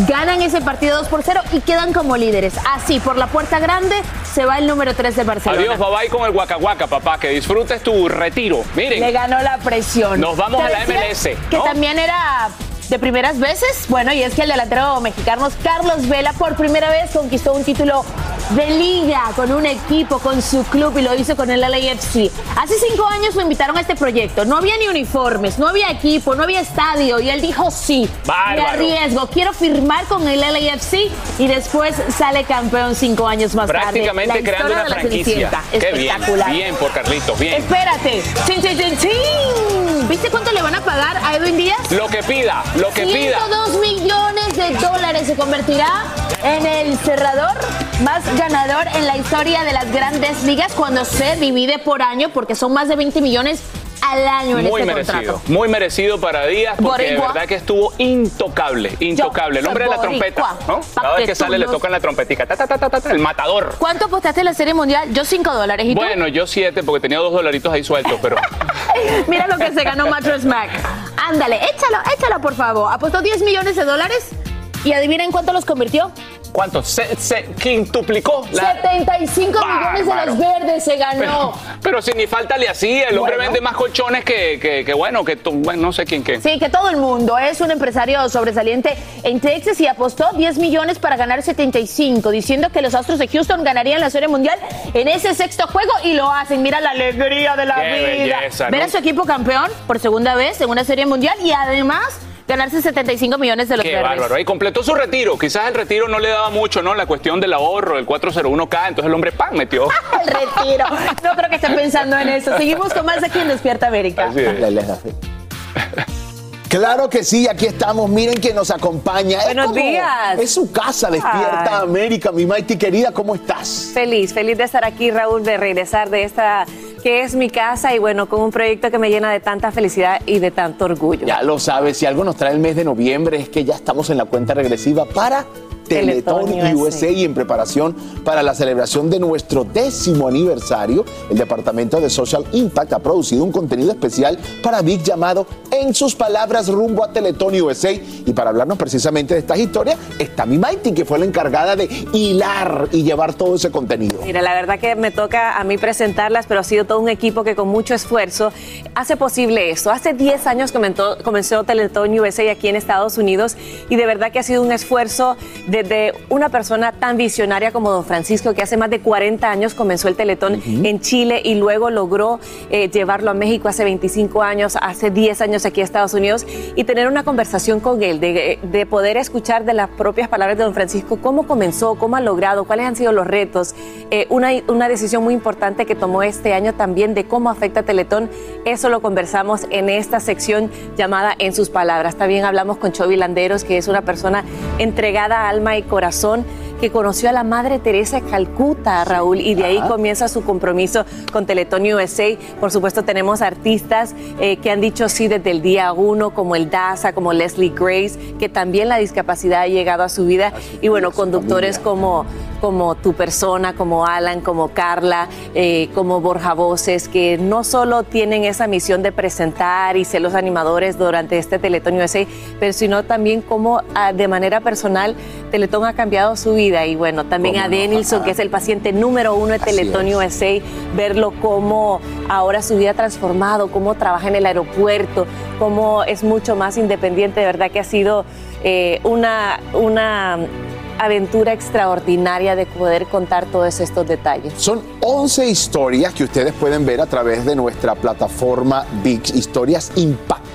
ganan ese partido 2 por 0 y quedan como líderes. Así, por la puerta grande, se va el número 3 de Barcelona.
Adiós, bye bye con el guacahuaca, papá. Que disfrutes tu retiro. Miren.
Le ganó la presión.
Nos vamos a la MLS,
Que también era de primeras veces. Bueno, y es que el delantero mexicano Carlos Vela por primera vez conquistó un título de liga con un equipo, con su club y lo hizo con el LAFC. Hace cinco años lo invitaron a este proyecto. No había ni uniformes, no había equipo, no había estadio y él dijo sí. Me
Bárbaro.
arriesgo, quiero firmar con el LAFC y después sale campeón cinco años más
Prácticamente
tarde. La
creando una franquicia.
Cenicienta.
Qué bien,
Espectacular.
bien por Carlitos, bien.
Espérate. Chin, chin, chin, chin. ¿Viste cuánto le van a pagar a Edwin Díaz?
Lo que pida, lo que pida.
102 millones de dólares se convertirá en el cerrador más ganador en la historia de las grandes ligas cuando se divide por año porque son más de 20 millones al año en
Muy
este
merecido,
contrato.
muy merecido para Díaz, porque de
Boricua.
verdad que estuvo intocable, intocable. El hombre de la trompeta, ¿no? Cada vez
que
sale le tocan la trompetica, ta, ta, ta, ta, ta, ta, el matador.
¿Cuánto apostaste en la Serie Mundial? Yo 5 dólares. ¿Y tú?
Bueno, yo siete, porque tenía dos dolaritos ahí sueltos, pero <laughs>
Mira lo que se ganó Mattress Mac. Ándale, échalo, échalo por favor. Apostó 10 millones de dólares y adivinen cuánto los convirtió.
¿cuánto? Se, se quintuplicó. la-
75 millones de los verdes se ganó.
Pero, pero si ni falta le hacía, el hombre
Bueno.
vende más colchones que, que, que bueno, que bueno, no sé quién qué.
Sí, que todo el mundo es un empresario sobresaliente en Texas y apostó 10 millones para ganar 75, diciendo que los Astros de Houston ganarían la Serie Mundial en ese sexto juego y lo hacen. Mira la alegría de la
Qué
vida.
belleza,
Ver
¿no?
a su equipo campeón por segunda vez en una Serie Mundial y además ganarse 75 millones de los
Qué
verdes.
bárbaro. Ahí completó su retiro. Quizás el retiro no le daba mucho, ¿no? La cuestión del ahorro, el 401k. Entonces el hombre pan metió. <laughs>
El retiro. No creo que esté pensando en eso. Seguimos con más aquí en Despierta América.
Así es.
Claro que sí, aquí estamos. Miren que nos acompaña. Es
Buenos
como-
días.
Es su casa, Despierta
Ay.
América. Mi Mighty querida, ¿cómo estás?
Feliz, feliz de estar aquí, Raúl, de regresar de esta que es mi casa y bueno, con un proyecto que me llena de tanta felicidad y de tanto orgullo.
Ya lo sabes, si algo nos trae el mes de noviembre es que ya estamos en la cuenta regresiva para Teletón USA y en preparación para la celebración de nuestro décimo aniversario, el Departamento de Social Impact ha producido un contenido especial para Vic llamado En sus palabras rumbo a Teletón USA. Y para hablarnos precisamente de estas historias está mi Mighty, que fue la encargada de hilar y llevar todo ese contenido.
Mira, la verdad que me toca a mí presentarlas, pero ha sido todo un equipo que con mucho esfuerzo hace posible esto. Hace 10 años comenzó, comenzó Teletón USA aquí en Estados Unidos y de verdad que ha sido un esfuerzo desde una persona tan visionaria como don Francisco, que hace más de 40 años comenzó el Teletón en Chile y luego logró eh, llevarlo a México hace 25 años, hace 10 años aquí a Estados Unidos y tener una conversación con él, de, de poder escuchar de las propias palabras de don Francisco cómo comenzó, cómo ha logrado, cuáles han sido los retos, eh, una, una decisión muy importante que tomó este año también de cómo afecta a Teletón. Eso lo conversamos en esta sección llamada En sus palabras. También hablamos con Chovy Landeros, que es una persona entregada a alma y corazón que conoció a la Madre Teresa de Calcuta, Raúl, y de ahí comienza su compromiso con Teletón USA. Por supuesto, tenemos artistas eh, que han dicho sí desde el día uno, como el Daza, como Leslie Grace, que también la discapacidad ha llegado a su vida, y bueno, conductores como como tu persona, como Alan, como Carla, eh, como Borja Voces, que no solo tienen esa misión de presentar y ser los animadores durante este Teletón USA, pero sino también como ah, de manera personal Teletón ha cambiado su vida. Y bueno, también a Denilson, que es el paciente número uno de Teletón USA, verlo cómo ahora su vida ha transformado, cómo trabaja en el aeropuerto, cómo es mucho más independiente, de verdad que ha sido eh, una, una aventura extraordinaria de poder contar todos estos detalles.
Son 11 historias que ustedes pueden ver a través de nuestra plataforma VIX, historias impactantes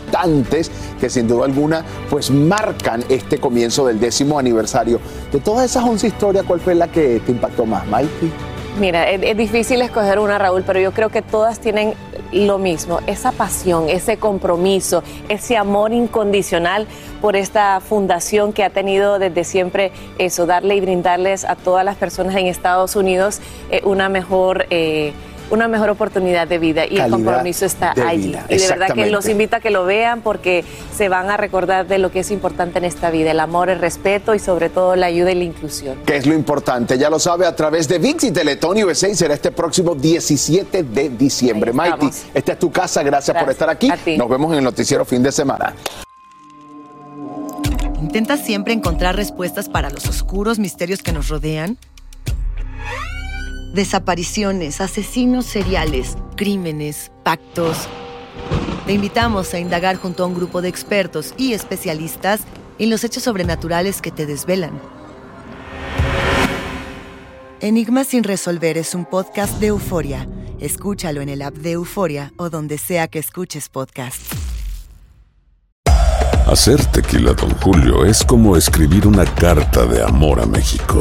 que sin duda alguna pues marcan este comienzo del décimo aniversario. De todas esas 11 historias, ¿cuál fue la que te impactó más, Mikey?
Mira, es, difícil escoger una, Raúl, pero yo creo que todas tienen lo mismo, esa pasión, ese compromiso, ese amor incondicional por esta fundación que ha tenido desde siempre eso, darle y brindarles a todas las personas en Estados Unidos eh, una mejor... Eh, una mejor oportunidad de vida y el compromiso está allí. Y de verdad que los invito a que lo vean porque se van a recordar de lo que es importante en esta vida, el amor, el respeto y sobre todo la ayuda y la inclusión.
Que es lo importante, ya lo sabe a través de VIX y Teletón USA será este próximo 17 de diciembre. Mighty, esta es tu casa, gracias, por estar aquí. Nos vemos en el noticiero fin de semana.
¿Intentas siempre encontrar respuestas para los oscuros misterios que nos rodean? Desapariciones, asesinos seriales, crímenes, pactos. Te invitamos a indagar junto a un grupo de expertos y especialistas en los hechos sobrenaturales que te desvelan. Enigma sin resolver es un podcast de euforia. Escúchalo en el app de Euforia o donde sea que escuches podcast.
Hacer tequila, Don Julio, es como escribir una carta de amor a México.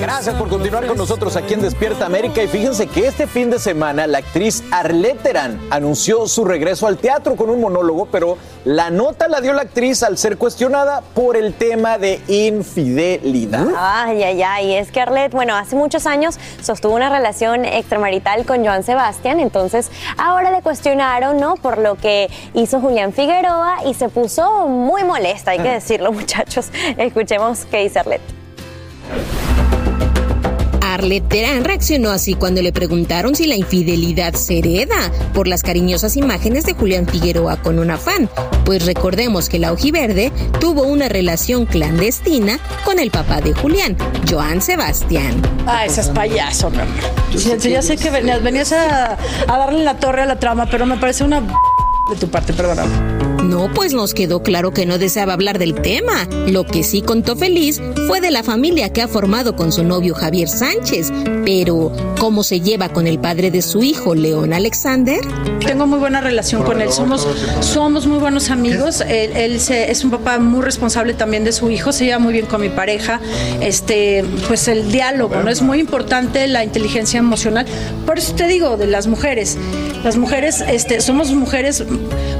Gracias por continuar con nosotros aquí en Despierta América y fíjense que este fin de semana la actriz Arlette Terán anunció su regreso al teatro con un monólogo, pero la nota la dio la actriz al ser cuestionada por el tema de infidelidad.
Ay, ay, ay, es que Arlette, bueno, hace muchos años sostuvo una relación extramarital con Joan Sebastián, entonces ahora le cuestionaron, ¿no? Por lo que hizo Julián Figueroa y se puso muy molesta, hay que decirlo, <laughs> muchachos. Escuchemos qué dice Arlette.
Arlette Terán reaccionó así cuando le preguntaron si la infidelidad se hereda por las cariñosas imágenes de Julián Figueroa con una fan. Pues recordemos que la ojiverde tuvo una relación clandestina con el papá de Julián, Joan Sebastián.
Ah, ese es payaso, mi amor. Ya, ya sé que venías, venías a, a darle la torre a la trama, pero me parece una de tu parte, perdóname.
No, pues nos quedó claro que no deseaba hablar del tema. Lo que sí contó feliz fue de la familia que ha formado con su novio Javier Sánchez. Pero, ¿cómo se lleva con el padre de su hijo, León Alexander?
Tengo muy buena relación con él. Somos, somos muy buenos amigos. Él, es un papá muy responsable también de su hijo. Se lleva muy bien con mi pareja. Este, pues el diálogo, ¿no? Es muy importante la inteligencia emocional. Por eso te digo, de las mujeres, Las mujeres, este, somos mujeres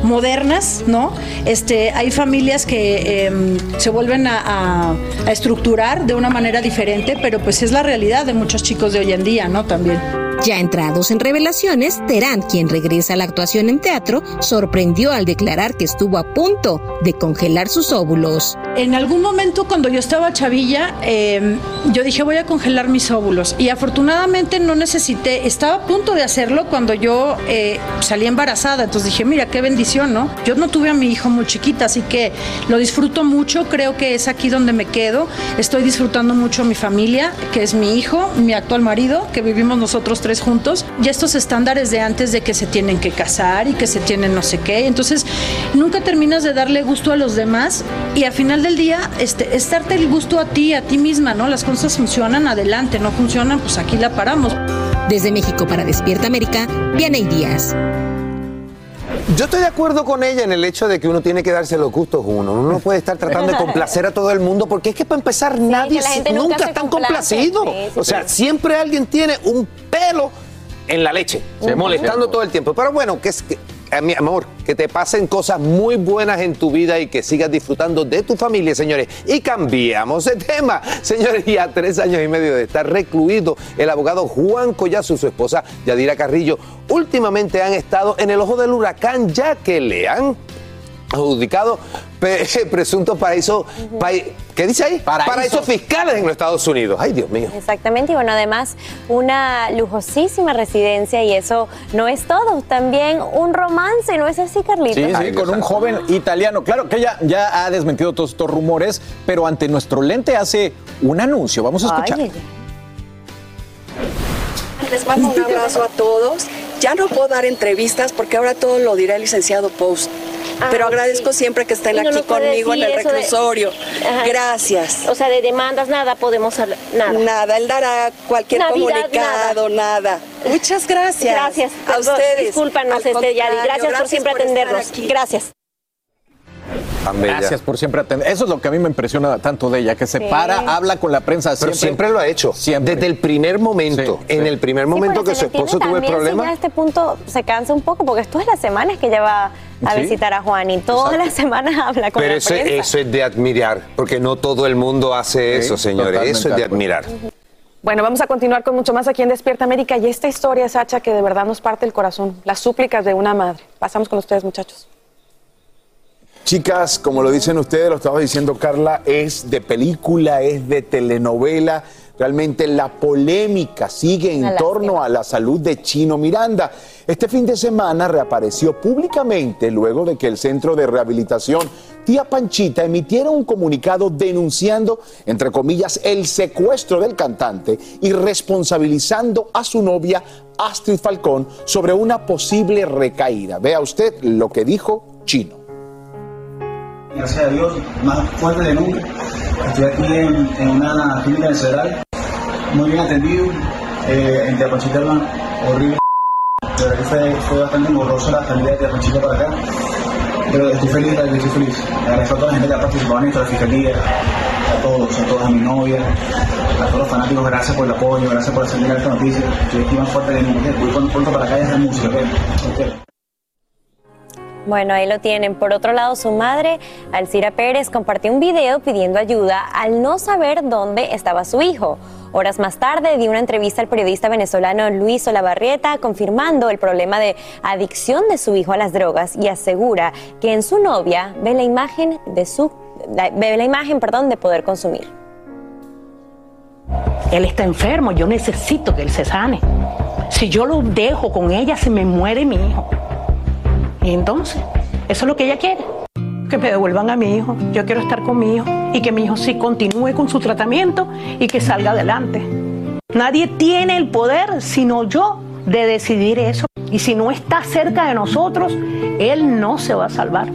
modernas, ¿no? Este, hay familias que em, se vuelven a, a estructurar de una manera diferente, pero pues es la realidad de muchos chicos de hoy en día, ¿no? También.
Ya entrados en revelaciones, Terán, quien regresa a la actuación en teatro, sorprendió al declarar que estuvo a punto de congelar sus óvulos.
En algún momento cuando yo estaba chavilla, eh, yo dije voy a congelar mis óvulos y afortunadamente no necesité, estaba a punto de hacerlo cuando yo eh, salí embarazada, entonces dije mira qué bendición, ¿no? Yo no tuve a mi hijo muy chiquita, así que lo disfruto mucho, creo que es aquí donde me quedo, estoy disfrutando mucho mi familia, que es mi hijo, mi actual marido, que vivimos nosotros tres juntos, y estos estándares de antes de que se tienen que casar y que se tienen no sé qué, entonces nunca terminas de darle gusto a los demás y al final del día este, es darte el gusto a ti, a ti misma, ¿no? Las cosas funcionan, adelante, no funcionan, pues aquí la paramos.
Desde México para Despierta América, Vianey Díaz.
Yo estoy de acuerdo con ella en el hecho de que uno tiene que darse los gustos uno. Uno no puede estar tratando de complacer a todo el mundo porque es que para empezar nadie
que la gente
nunca,
nunca se
está complacido.
Sí, sí,
o sea,
sí.
siempre alguien tiene un pelo en la leche,
Ujú.
molestando todo el tiempo. Pero bueno, que es que, a mi amor, que te pasen cosas muy buenas en tu vida y que sigas disfrutando de tu familia, señores. Y cambiamos de tema. <laughs> Señores, y a tres años y medio de estar recluido, el abogado Juan Collazo y su esposa Yadira Carrillo últimamente han estado en el ojo del huracán ya que le han adjudicado <laughs> presuntos paraísos, pai- ¿qué dice ahí? Paraísos fiscales en los Estados Unidos. Ay, Dios mío.
Exactamente, y bueno, además una lujosísima residencia y eso no es todo, también un romance, ¿no es así, Carlito?
Sí, sí, con un joven italiano. Claro que ella ya ha desmentido todos estos rumores, pero ante nuestro lente hace un anuncio. Vamos a escuchar.
Ay,
Les mando un abrazo a todos. Ya no puedo dar entrevistas porque ahora todo lo dirá el licenciado Post. Pero agradezco siempre que estén
no
aquí conmigo en el
de-
reclusorio. Gracias.
O sea, de demandas, nada podemos hablar, nada.
Nada, él dará cualquier
Navidad,
comunicado, nada. Muchas gracias.
Gracias.
A ustedes.
Discúlpanos, este, Yadi.
contrario,
Gracias, por siempre
estar
atendernos. Gracias.
Tan bella.
Gracias por siempre atender. Eso es lo que a mí me impresiona tanto de ella, que se
Sí.
para, habla con la prensa
Pero siempre lo ha hecho. Desde el primer momento.
Sí,
en
sí.
el primer momento
pero
que su esposo tuvo el
si
problema.
ya a este punto se cansa un poco, porque todas las semanas que ella va a
Sí.
visitar a Juan y todas las semanas <laughs> habla con
Pero
la prensa.
eso es de admirar, porque no todo el mundo hace
Sí,
eso, señores. Eso es de admirar.
Bueno, vamos a continuar con mucho más aquí en Despierta América y esta historia, Sacha, que de verdad nos parte el corazón. Las súplicas de una madre. Pasamos con ustedes, muchachos.
Chicas, como lo dicen ustedes, lo estaba diciendo Carla, es de película, es de telenovela. Realmente la polémica sigue en torno a la salud de Chino Miranda. Este fin de semana reapareció públicamente luego de que el Centro de Rehabilitación Tía Panchita emitiera un comunicado denunciando, entre comillas, el secuestro del cantante y responsabilizando a su novia Astrid Falcón sobre una posible recaída. Vea usted lo que dijo Chino.
Gracias a Dios, más fuerte de nunca. Estoy aquí en, en una clínica en Cedral, muy bien atendido, eh, en Teapachita, horrible. De verdad que fue, fue bastante engorroso la salida de Teapachita para acá, pero estoy feliz, estoy feliz. Agradezco a toda la gente que ha participado en esto, a la fiscalía, a todos, a todas, a mi novia, a todos los fanáticos, gracias por el apoyo, gracias por hacer llegar esta noticia. Estoy aquí más fuerte de nunca, voy pronto, para acá y hacer música. ¿ok? Ok.
Bueno, ahí lo tienen. Por otro lado, su madre, Alcira Pérez, compartió un video pidiendo ayuda al no saber dónde estaba su hijo. Horas más tarde dio una entrevista al periodista venezolano Luis Olavarrieta confirmando el problema de adicción de su hijo a las drogas y asegura que en su novia ve la imagen de su ve la imagen, perdón, de poder consumir.
Él está enfermo, yo necesito que él se sane. Si yo lo dejo con ella, se me muere mi hijo. Y entonces, eso es lo que ella quiere. Que me devuelvan a mi hijo. Yo quiero estar con mi hijo y que mi hijo sí continúe con su tratamiento y que salga adelante. Nadie tiene el poder sino yo de decidir eso. Y si no está cerca de nosotros, él no se va a salvar.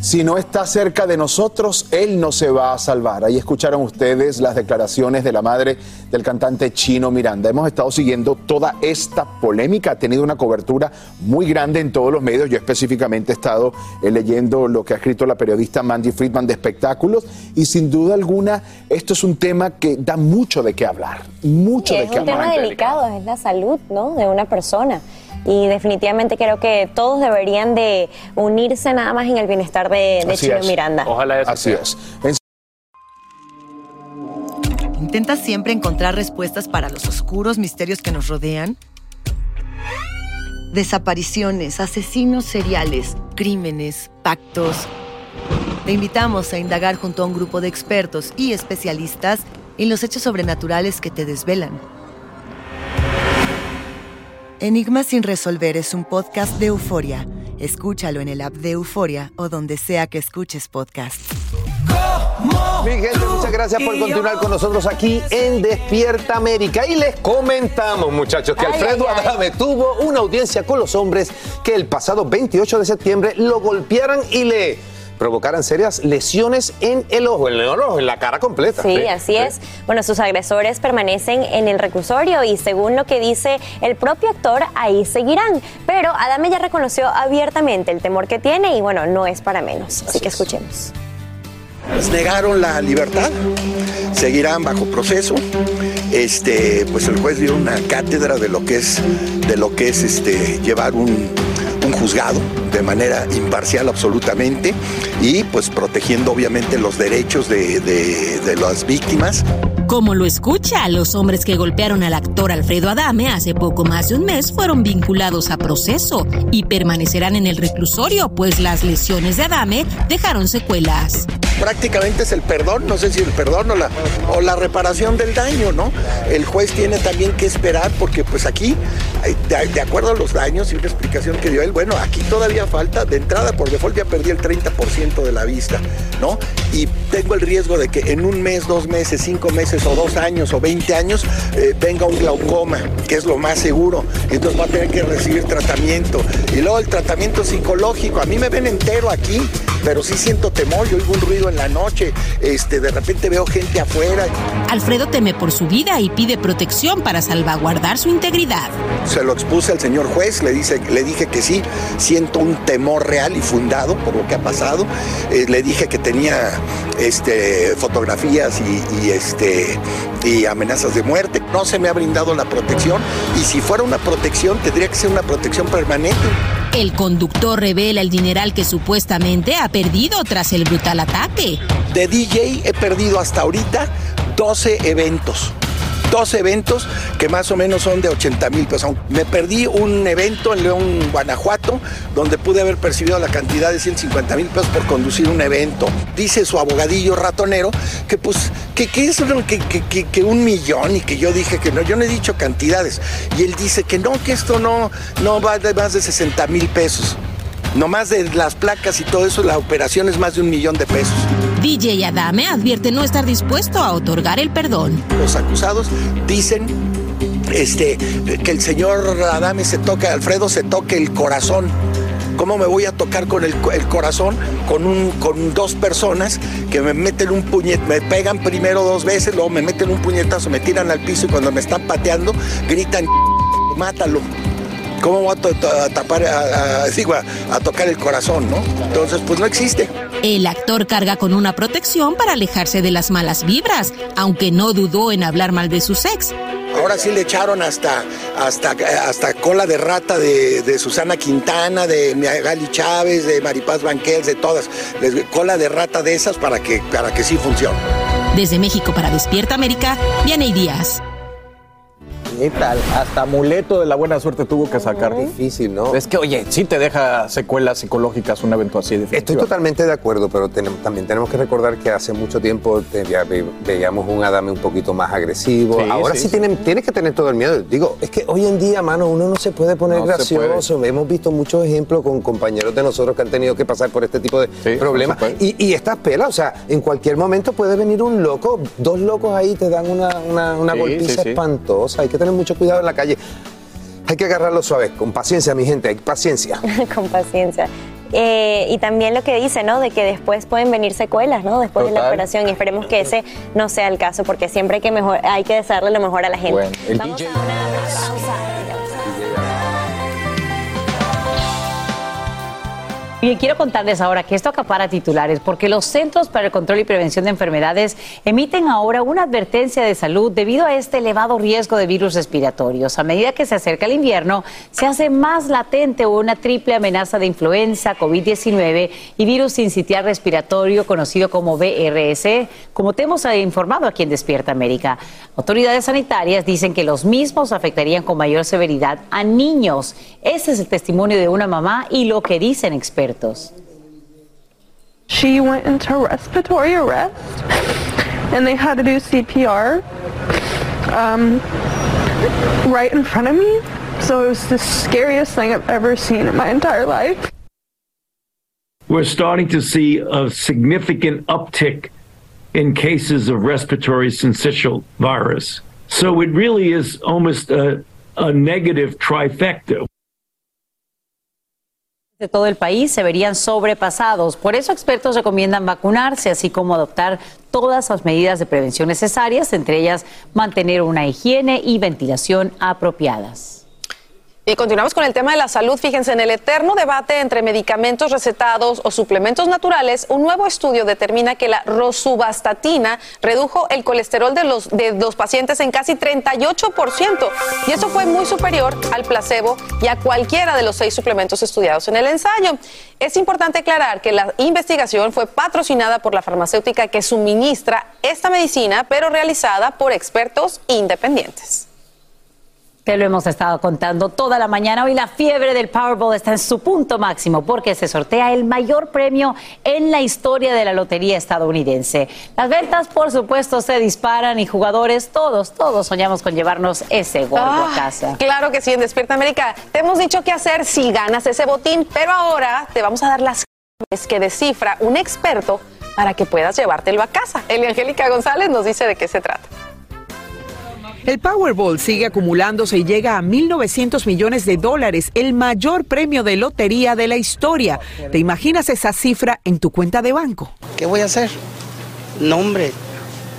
Si no está cerca de nosotros, Él no se va a salvar. Ahí escucharon ustedes las declaraciones de la madre del cantante Chino Miranda. Hemos estado siguiendo toda esta polémica, ha tenido una cobertura muy grande en todos los medios. Yo específicamente he estado eh, leyendo lo que ha escrito la periodista Mandy Friedman de espectáculos y sin duda alguna esto es un tema que da mucho de qué hablar, mucho
Sí,
de
es
qué
un
hablar.
tema delicado, es la salud ¿no? de una persona.
Y definitivamente creo que todos deberían de unirse nada más en el bienestar de, de Chino. Miranda.
Ojalá eso
Así
sea.
es. En
¿Intentas siempre encontrar respuestas para los oscuros misterios que nos rodean? Desapariciones, asesinos seriales, crímenes, pactos. Te invitamos a indagar junto a un grupo de expertos y especialistas en los hechos sobrenaturales que te desvelan. Enigma sin resolver es un podcast de euforia. Escúchalo en el app de Euforia o donde sea que escuches podcast.
Mi gente, muchas gracias por continuar con nosotros aquí en Despierta América. Y les comentamos, muchachos, que
Ay,
Alfredo
ay, ay.
Adame tuvo una audiencia con los hombres que el pasado 28 de septiembre lo golpearan y le provocaran serias lesiones en el ojo, en el ojo, en la cara completa.
Sí, así es. Bueno, sus agresores permanecen en el reclusorio y según lo que dice el propio actor, ahí seguirán. Pero Adame ya reconoció abiertamente el temor que tiene y bueno, no es para menos. Así, que escuchemos.
Les negaron la libertad, seguirán bajo proceso. Este, pues el juez dio una cátedra de lo que es, de lo que es este, llevar un juzgado de manera imparcial absolutamente y pues protegiendo obviamente los derechos de, de- las víctimas.
Como lo escucha, los hombres que golpearon al actor Alfredo Adame hace poco más de un mes fueron vinculados a proceso y permanecerán en el reclusorio, pues las lesiones de Adame dejaron secuelas.
Prácticamente es el perdón, no sé si el perdón o la, reparación del daño, ¿no? El juez tiene también que esperar porque pues aquí, eh, de, de acuerdo a los daños y una explicación que dio él, bueno, aquí todavía falta, de entrada por default ya perdí el 30% de la vista, ¿no? Y tengo el riesgo de que en un mes, dos meses, cinco meses o dos años o 20 años eh, venga un glaucoma, que es lo más seguro. Entonces va a tener que recibir tratamiento. Y luego el tratamiento psicológico. A mí me ven entero aquí, pero sí siento temor. Yo oigo un ruido en la noche. Este, de repente veo gente afuera.
Alfredo teme por su vida y pide protección para salvaguardar su integridad.
Se lo expuse al señor juez, le, dice, le dije que sí, siento un temor real y fundado por lo que ha pasado. Eh, le dije que tenía este, fotografías y, y, este, y amenazas de muerte. No se me ha brindado la protección y si fuera una protección tendría que ser una protección permanente.
El conductor revela el dineral que supuestamente ha perdido tras el brutal ataque.
De DJ he perdido hasta ahorita 12 eventos. 12 eventos que más o menos son de 80 mil pesos. Me perdí un evento en León, Guanajuato, donde pude haber percibido la cantidad de 150 mil pesos por conducir un evento. Dice su abogadillo ratonero que pues, que, que es que- que- que un millón y que yo dije que no, yo no he dicho cantidades. Y él dice que no, que esto no, no va de más de 60 mil pesos. Nomás de las placas y todo eso, la operación es más de un millón de pesos.
DJ Adame advierte no estar dispuesto a otorgar el perdón.
Los acusados dicen este, que el señor Adame se toca, Alfredo se toque el corazón. ¿Cómo me voy a tocar con el, el corazón con, un, con dos personas que me meten un puñet, me pegan primero dos veces, luego me meten un puñetazo, me tiran al piso y cuando me están pateando gritan, mátalo. ¿Cómo voy a, tapar, a, a- digo, a- tocar el corazón, no? Entonces, pues no existe.
El actor carga con una protección para alejarse de las malas vibras, aunque no dudó en hablar mal de su ex.
Ahora sí le echaron hasta, hasta, hasta cola de rata de, de Susana Quintana, de Gali Chávez, de Maripaz Banquels, de todas. Les- cola de rata de esas para que, para que sí funcione.
Desde México para Despierta América, Vianey Díaz.
¿Qué tal? Hasta amuleto de la buena suerte tuvo que sacar.
Difícil, ¿no?
Es que, oye, sí te deja secuelas psicológicas un evento así.
Estoy totalmente de acuerdo, pero tenemos- también tenemos que recordar que hace mucho tiempo te- ya ve- veíamos un Adame un poquito más agresivo.
Sí,
Ahora
sí,
sí,
sí.
tienen- tienes que tener todo el miedo. Digo, es que hoy en día, mano, uno no se puede poner
No
gracioso. Hemos visto muchos ejemplos con compañeros de nosotros que han tenido que pasar por este tipo de problemas.
no.
Y, y estas pelas, o sea, en cualquier momento puede venir un loco, dos locos ahí te dan una, una, golpiza espantosa. Hay que tener mucho cuidado en la calle. Hay que agarrarlo suave, con paciencia, mi gente, hay paciencia. <laughs>
con paciencia. Eh, y también lo que dice, ¿no? De que después pueden venir secuelas, ¿no? Después de la operación. Y esperemos que ese no sea el caso, porque siempre hay que, mejor, hay que desearle lo mejor a la gente.
Bueno, el
Vamos
DJ
a una pausa.
Y quiero contarles ahora que esto acapara titulares porque los Centros para el Control y Prevención de Enfermedades emiten ahora una advertencia de salud debido a este elevado riesgo de virus respiratorios. A medida que se acerca el invierno, se hace más latente una triple amenaza de influenza, COVID-19 y virus sincitial respiratorio conocido como VRS, como te hemos informado aquí en Despierta América. Autoridades sanitarias dicen que los mismos afectarían con mayor severidad a niños. Ese es el testimonio de una mamá y lo que dicen expertos.
She went into respiratory arrest and they had to do CPR um, right in front of me. So it was the scariest thing I've ever seen in my entire life.
We're starting to see a significant uptick in cases of respiratory syncytial virus. So it really is almost a, a negative trifecta.
De todo el país se verían sobrepasados. Por eso expertos recomiendan vacunarse, así como adoptar todas las medidas de prevención necesarias, entre ellas mantener una higiene y ventilación apropiadas.
Y continuamos con el tema de la salud. Fíjense, en el eterno debate entre medicamentos recetados o suplementos naturales, un nuevo estudio determina que la rosuvastatina redujo el colesterol de los, de los pacientes en casi 38%. Y eso fue muy superior al placebo y a cualquiera de los seis suplementos estudiados en el ensayo. Es importante aclarar que la investigación fue patrocinada por la farmacéutica que suministra esta medicina, pero realizada por expertos independientes.
Te lo hemos estado contando toda la mañana. Hoy la fiebre del Powerball está en su punto máximo porque se sortea el mayor premio en la historia de la lotería estadounidense. Las ventas, por supuesto, se disparan y jugadores, todos, todos soñamos con llevarnos ese gordo a
Ah,
casa.
Claro que sí, en Despierta América. Te hemos dicho qué hacer si ganas ese botín, pero ahora te vamos a dar las claves que descifra un experto para que puedas llevártelo a casa. Elia Angélica González nos dice de qué se trata.
El Powerball sigue acumulándose y llega a 1.900 millones de dólares, el mayor premio de lotería de la historia. ¿Te imaginas esa cifra en tu cuenta de banco?
¿Qué voy a hacer? No, hombre,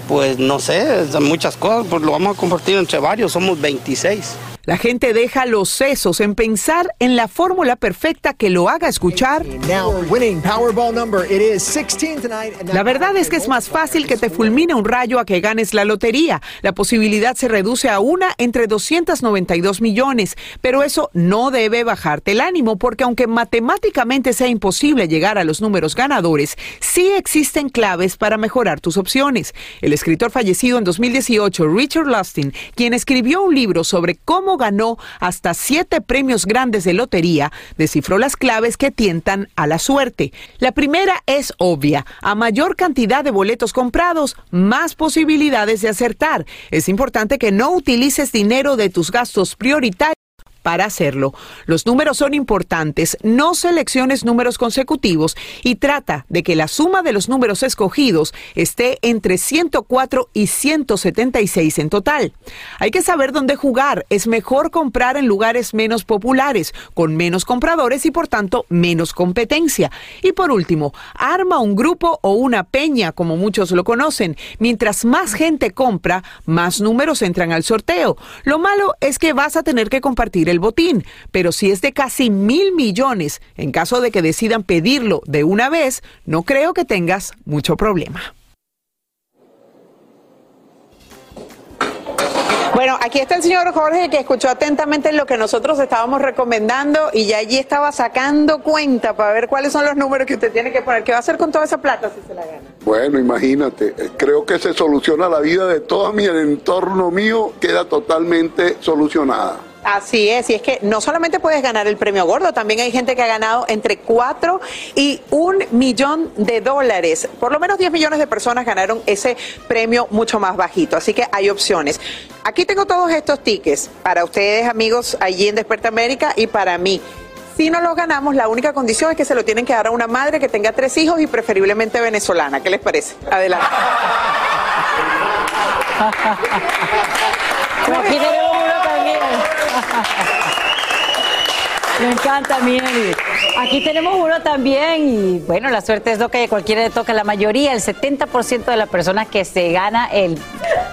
pues no sé, muchas cosas, pues lo vamos a compartir entre varios, somos 26.
La gente deja los sesos en pensar en la fórmula perfecta que lo haga escuchar. La verdad es que es más fácil que te fulmine un rayo a que ganes la lotería. La posibilidad se reduce a una entre 292 millones, pero eso no debe bajarte el ánimo porque aunque matemáticamente sea imposible llegar a los números ganadores, sí existen claves para mejorar tus opciones. El escritor fallecido en 2018, Richard Lustin, quien escribió un libro sobre cómo ganó hasta siete premios grandes de lotería, descifró las claves que tientan a la suerte. La primera es obvia. A mayor cantidad de boletos comprados, más posibilidades de acertar. Es importante que no utilices dinero de tus gastos prioritarios para hacerlo. Los números son importantes, no selecciones números consecutivos y trata de que la suma de los números escogidos esté entre 104 y 176 en total. Hay que saber dónde jugar, es mejor comprar en lugares menos populares, con menos compradores y por tanto menos competencia. Y por último, arma un grupo o una peña, como muchos lo conocen. Mientras más gente compra, más números entran al sorteo. Lo malo es que vas a tener que compartir el botín, pero si es de casi mil millones, en caso de que decidan pedirlo de una vez, no creo que tengas mucho problema.
Bueno, aquí está el señor Jorge que escuchó atentamente lo que nosotros estábamos recomendando y ya allí estaba sacando cuenta para ver cuáles son los números que usted tiene que poner. ¿Qué va a hacer con toda esa plata si se la gana?
Bueno, imagínate, eh, creo que se soluciona la vida de todo mi entorno mío, queda totalmente solucionada.
Así es, y es que no solamente puedes ganar el premio gordo, también hay gente que ha ganado entre 4 y un millón de dólares. Por lo menos 10 millones de personas ganaron ese premio mucho más bajito, así que hay opciones. Aquí tengo todos estos tickets para ustedes, amigos, allí en Desperta América y para mí. Si no los ganamos, la única condición es que se lo tienen que dar a una madre que tenga tres hijos y preferiblemente venezolana. ¿Qué les parece? Adelante.
Aquí tenemos uno también. Me encanta, Mieli. Aquí tenemos uno también y bueno, la suerte es lo que a cualquiera le toca. La mayoría, el 70% de las personas que se gana el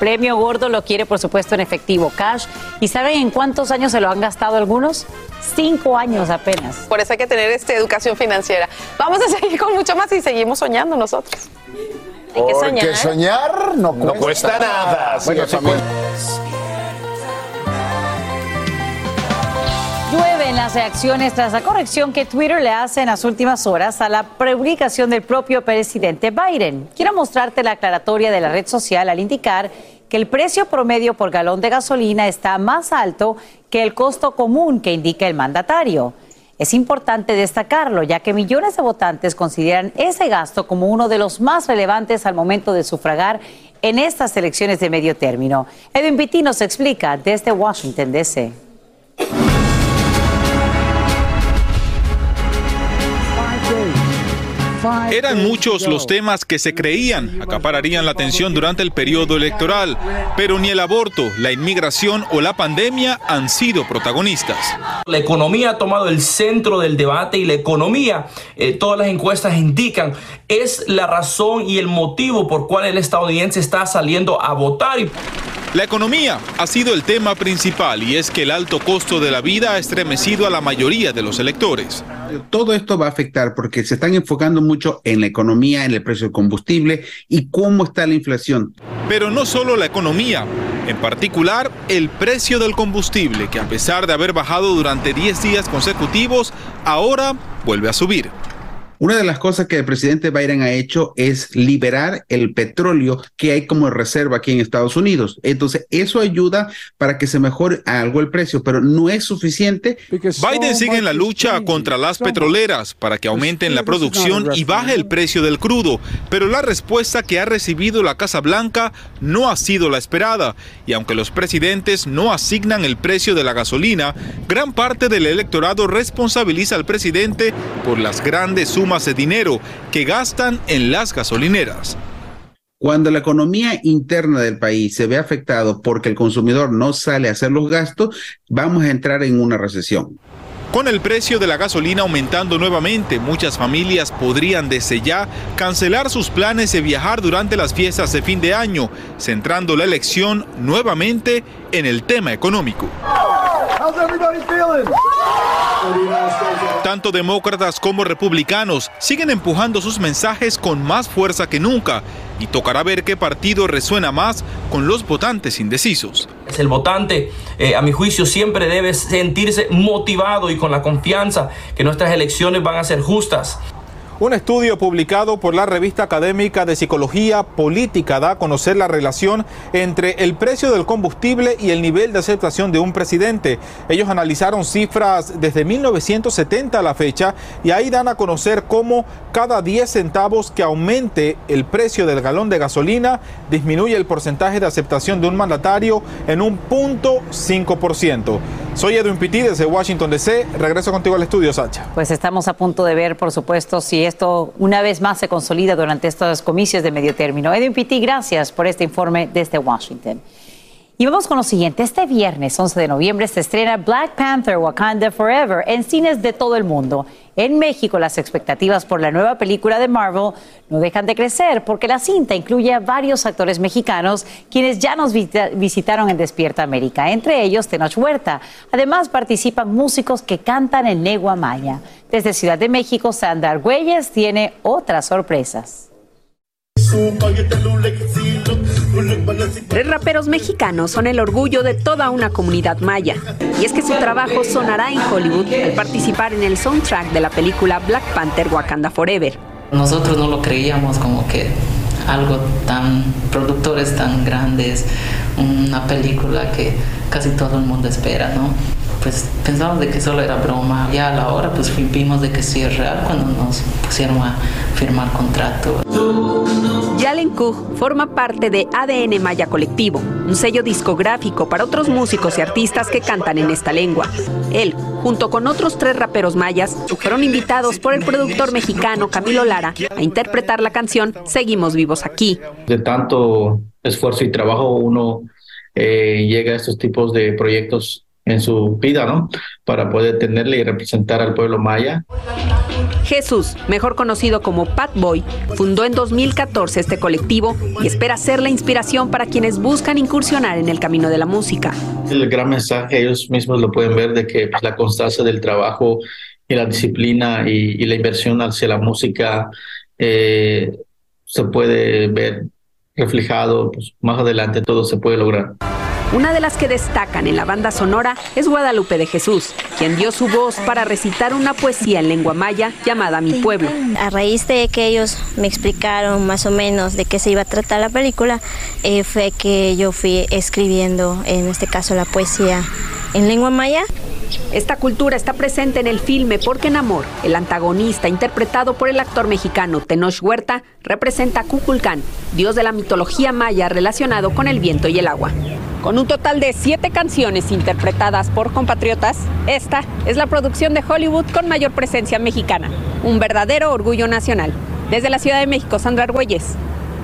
premio gordo lo quiere, por supuesto, en efectivo, cash. ¿Y saben en cuántos años se lo han gastado algunos? Cinco años apenas.
Por eso hay que tener esta educación financiera. Vamos a seguir con mucho más y seguimos soñando nosotros.
Hay que soñar. Porque soñar no cuesta,
no cuesta nada.
Bueno, familia.
Llueven las reacciones tras la corrección que Twitter le hace en las últimas horas a la publicación del propio presidente Biden. Quiero mostrarte la aclaratoria de la red social al indicar que el precio promedio por galón de gasolina está más alto que el costo común que indica el mandatario. Es importante destacarlo, ya que millones de votantes consideran ese gasto como uno de los más relevantes al momento de sufragar en estas elecciones de medio término. Edwin Pitti nos explica desde Washington, D.C.
Eran muchos los temas que se creían acapararían la atención durante el periodo electoral, pero ni el aborto, la inmigración o la pandemia han sido protagonistas.
La economía ha tomado el centro del debate y la economía, eh, todas las encuestas indican, es la razón y el motivo por cual el estadounidense está saliendo a votar.
La economía ha sido el tema principal y es que el alto costo de la vida ha estremecido a la mayoría de los electores.
Todo esto va a afectar porque se están enfocando mucho en la economía, en el precio del combustible y cómo está la inflación.
Pero no solo la economía, en particular el precio del combustible, que a pesar de haber bajado durante 10 días consecutivos, ahora vuelve a subir.
Una de las cosas que el presidente Biden ha hecho es liberar el petróleo que hay como reserva aquí en Estados Unidos. Entonces, eso ayuda para que se mejore algo el precio, pero no es suficiente.
Biden sigue en la lucha contra las petroleras para que aumenten la producción y baje el precio del crudo, pero la respuesta que ha recibido la Casa Blanca no ha sido la esperada. Y aunque los presidentes no asignan el precio de la gasolina, gran parte del electorado responsabiliza al presidente por las grandes sumas de dinero que gastan en las gasolineras.
Cuando la economía interna del país se ve afectado porque el consumidor no sale a hacer los gastos, vamos a entrar en una recesión.
Con el precio de la gasolina aumentando nuevamente, muchas familias podrían desde ya cancelar sus planes de viajar durante las fiestas de fin de año, centrando la elección nuevamente en el tema económico. Tanto demócratas como republicanos siguen empujando sus mensajes con más fuerza que nunca y tocará ver qué partido resuena más con los votantes indecisos.
El votante, eh, a mi juicio, siempre debe sentirse motivado y con la confianza que nuestras elecciones van a ser justas.
Un estudio publicado por la revista académica de Psicología Política da a conocer la relación entre el precio del combustible y el nivel de aceptación de un presidente. Ellos analizaron cifras desde 1970 a la fecha y ahí dan a conocer cómo cada 10 centavos que aumente el precio del galón de gasolina disminuye el porcentaje de aceptación de un mandatario en un punto 5%. Soy Edwin Pitti desde Washington DC. Regreso contigo al estudio, Sacha.
Pues estamos a punto de ver, por supuesto, si esto una vez más se consolida durante estos comicios de medio término. Edwin Pitti, gracias por este informe desde Washington. Y vamos con lo siguiente. Este viernes 11 de noviembre se estrena Black Panther Wakanda Forever en cines de todo el mundo. En México las expectativas por la nueva película de Marvel no dejan de crecer porque la cinta incluye a varios actores mexicanos quienes ya nos visitaron en Despierta América, entre ellos Tenoch Huerta. Además participan músicos que cantan en lengua maya. Desde Ciudad de México, Sandra Argüelles tiene otras sorpresas.
Tres raperos mexicanos son el orgullo de toda una comunidad maya. Y es que su trabajo sonará en Hollywood al participar en el soundtrack de la película Black Panther Wakanda Forever.
Nosotros no lo creíamos como que algo tan, productores tan grandes, una película que casi todo el mundo espera, ¿no? Pues pensamos de que solo era broma. Ya a la hora pues vimos de que sí es real cuando nos pusieron a firmar contrato.
Yalen Kug forma parte de ADN Maya Colectivo, un sello discográfico para otros músicos y artistas que cantan en esta lengua. Él, junto con otros tres raperos mayas, fueron invitados por el productor mexicano Camilo Lara a interpretar la canción Seguimos vivos aquí.
De tanto esfuerzo y trabajo uno eh, llega a estos tipos de proyectos en su vida, ¿no? Para poder tenerle y representar al pueblo maya.
Jesús, mejor conocido como Pat Boy, fundó en 2014 este colectivo y espera ser la inspiración para quienes buscan incursionar en el camino de la música.
El gran mensaje, ellos mismos lo pueden ver, de que pues, la constancia del trabajo y la disciplina y, la inversión hacia la música eh, se puede ver reflejado, pues, más adelante todo se puede lograr.
Una de las que destacan en la banda sonora es Guadalupe de Jesús, quien dio su voz para recitar una poesía en lengua maya llamada Mi Pueblo.
A raíz de que ellos me explicaron más o menos de qué se iba a tratar la película, eh, fue que yo fui escribiendo, en este caso, la poesía en lengua maya.
Esta cultura está presente en el filme Porque en Amor. El antagonista, interpretado por el actor mexicano Tenoch Huerta, representa a dios de la mitología maya relacionado con el viento y el agua. Con un total de siete canciones interpretadas por compatriotas, esta es la producción de Hollywood con mayor presencia mexicana. Un verdadero orgullo nacional. Desde la Ciudad de México, Sandra Argüelles,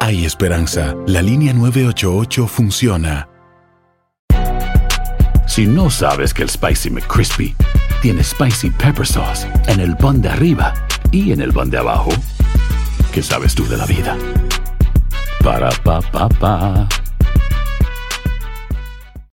Hay esperanza. La línea 988 funciona.
Si no sabes que el Spicy McCrispy tiene Spicy Pepper Sauce en el pan de arriba y en el pan de abajo, ¿qué sabes tú de la vida? Para, pa, pa, pa.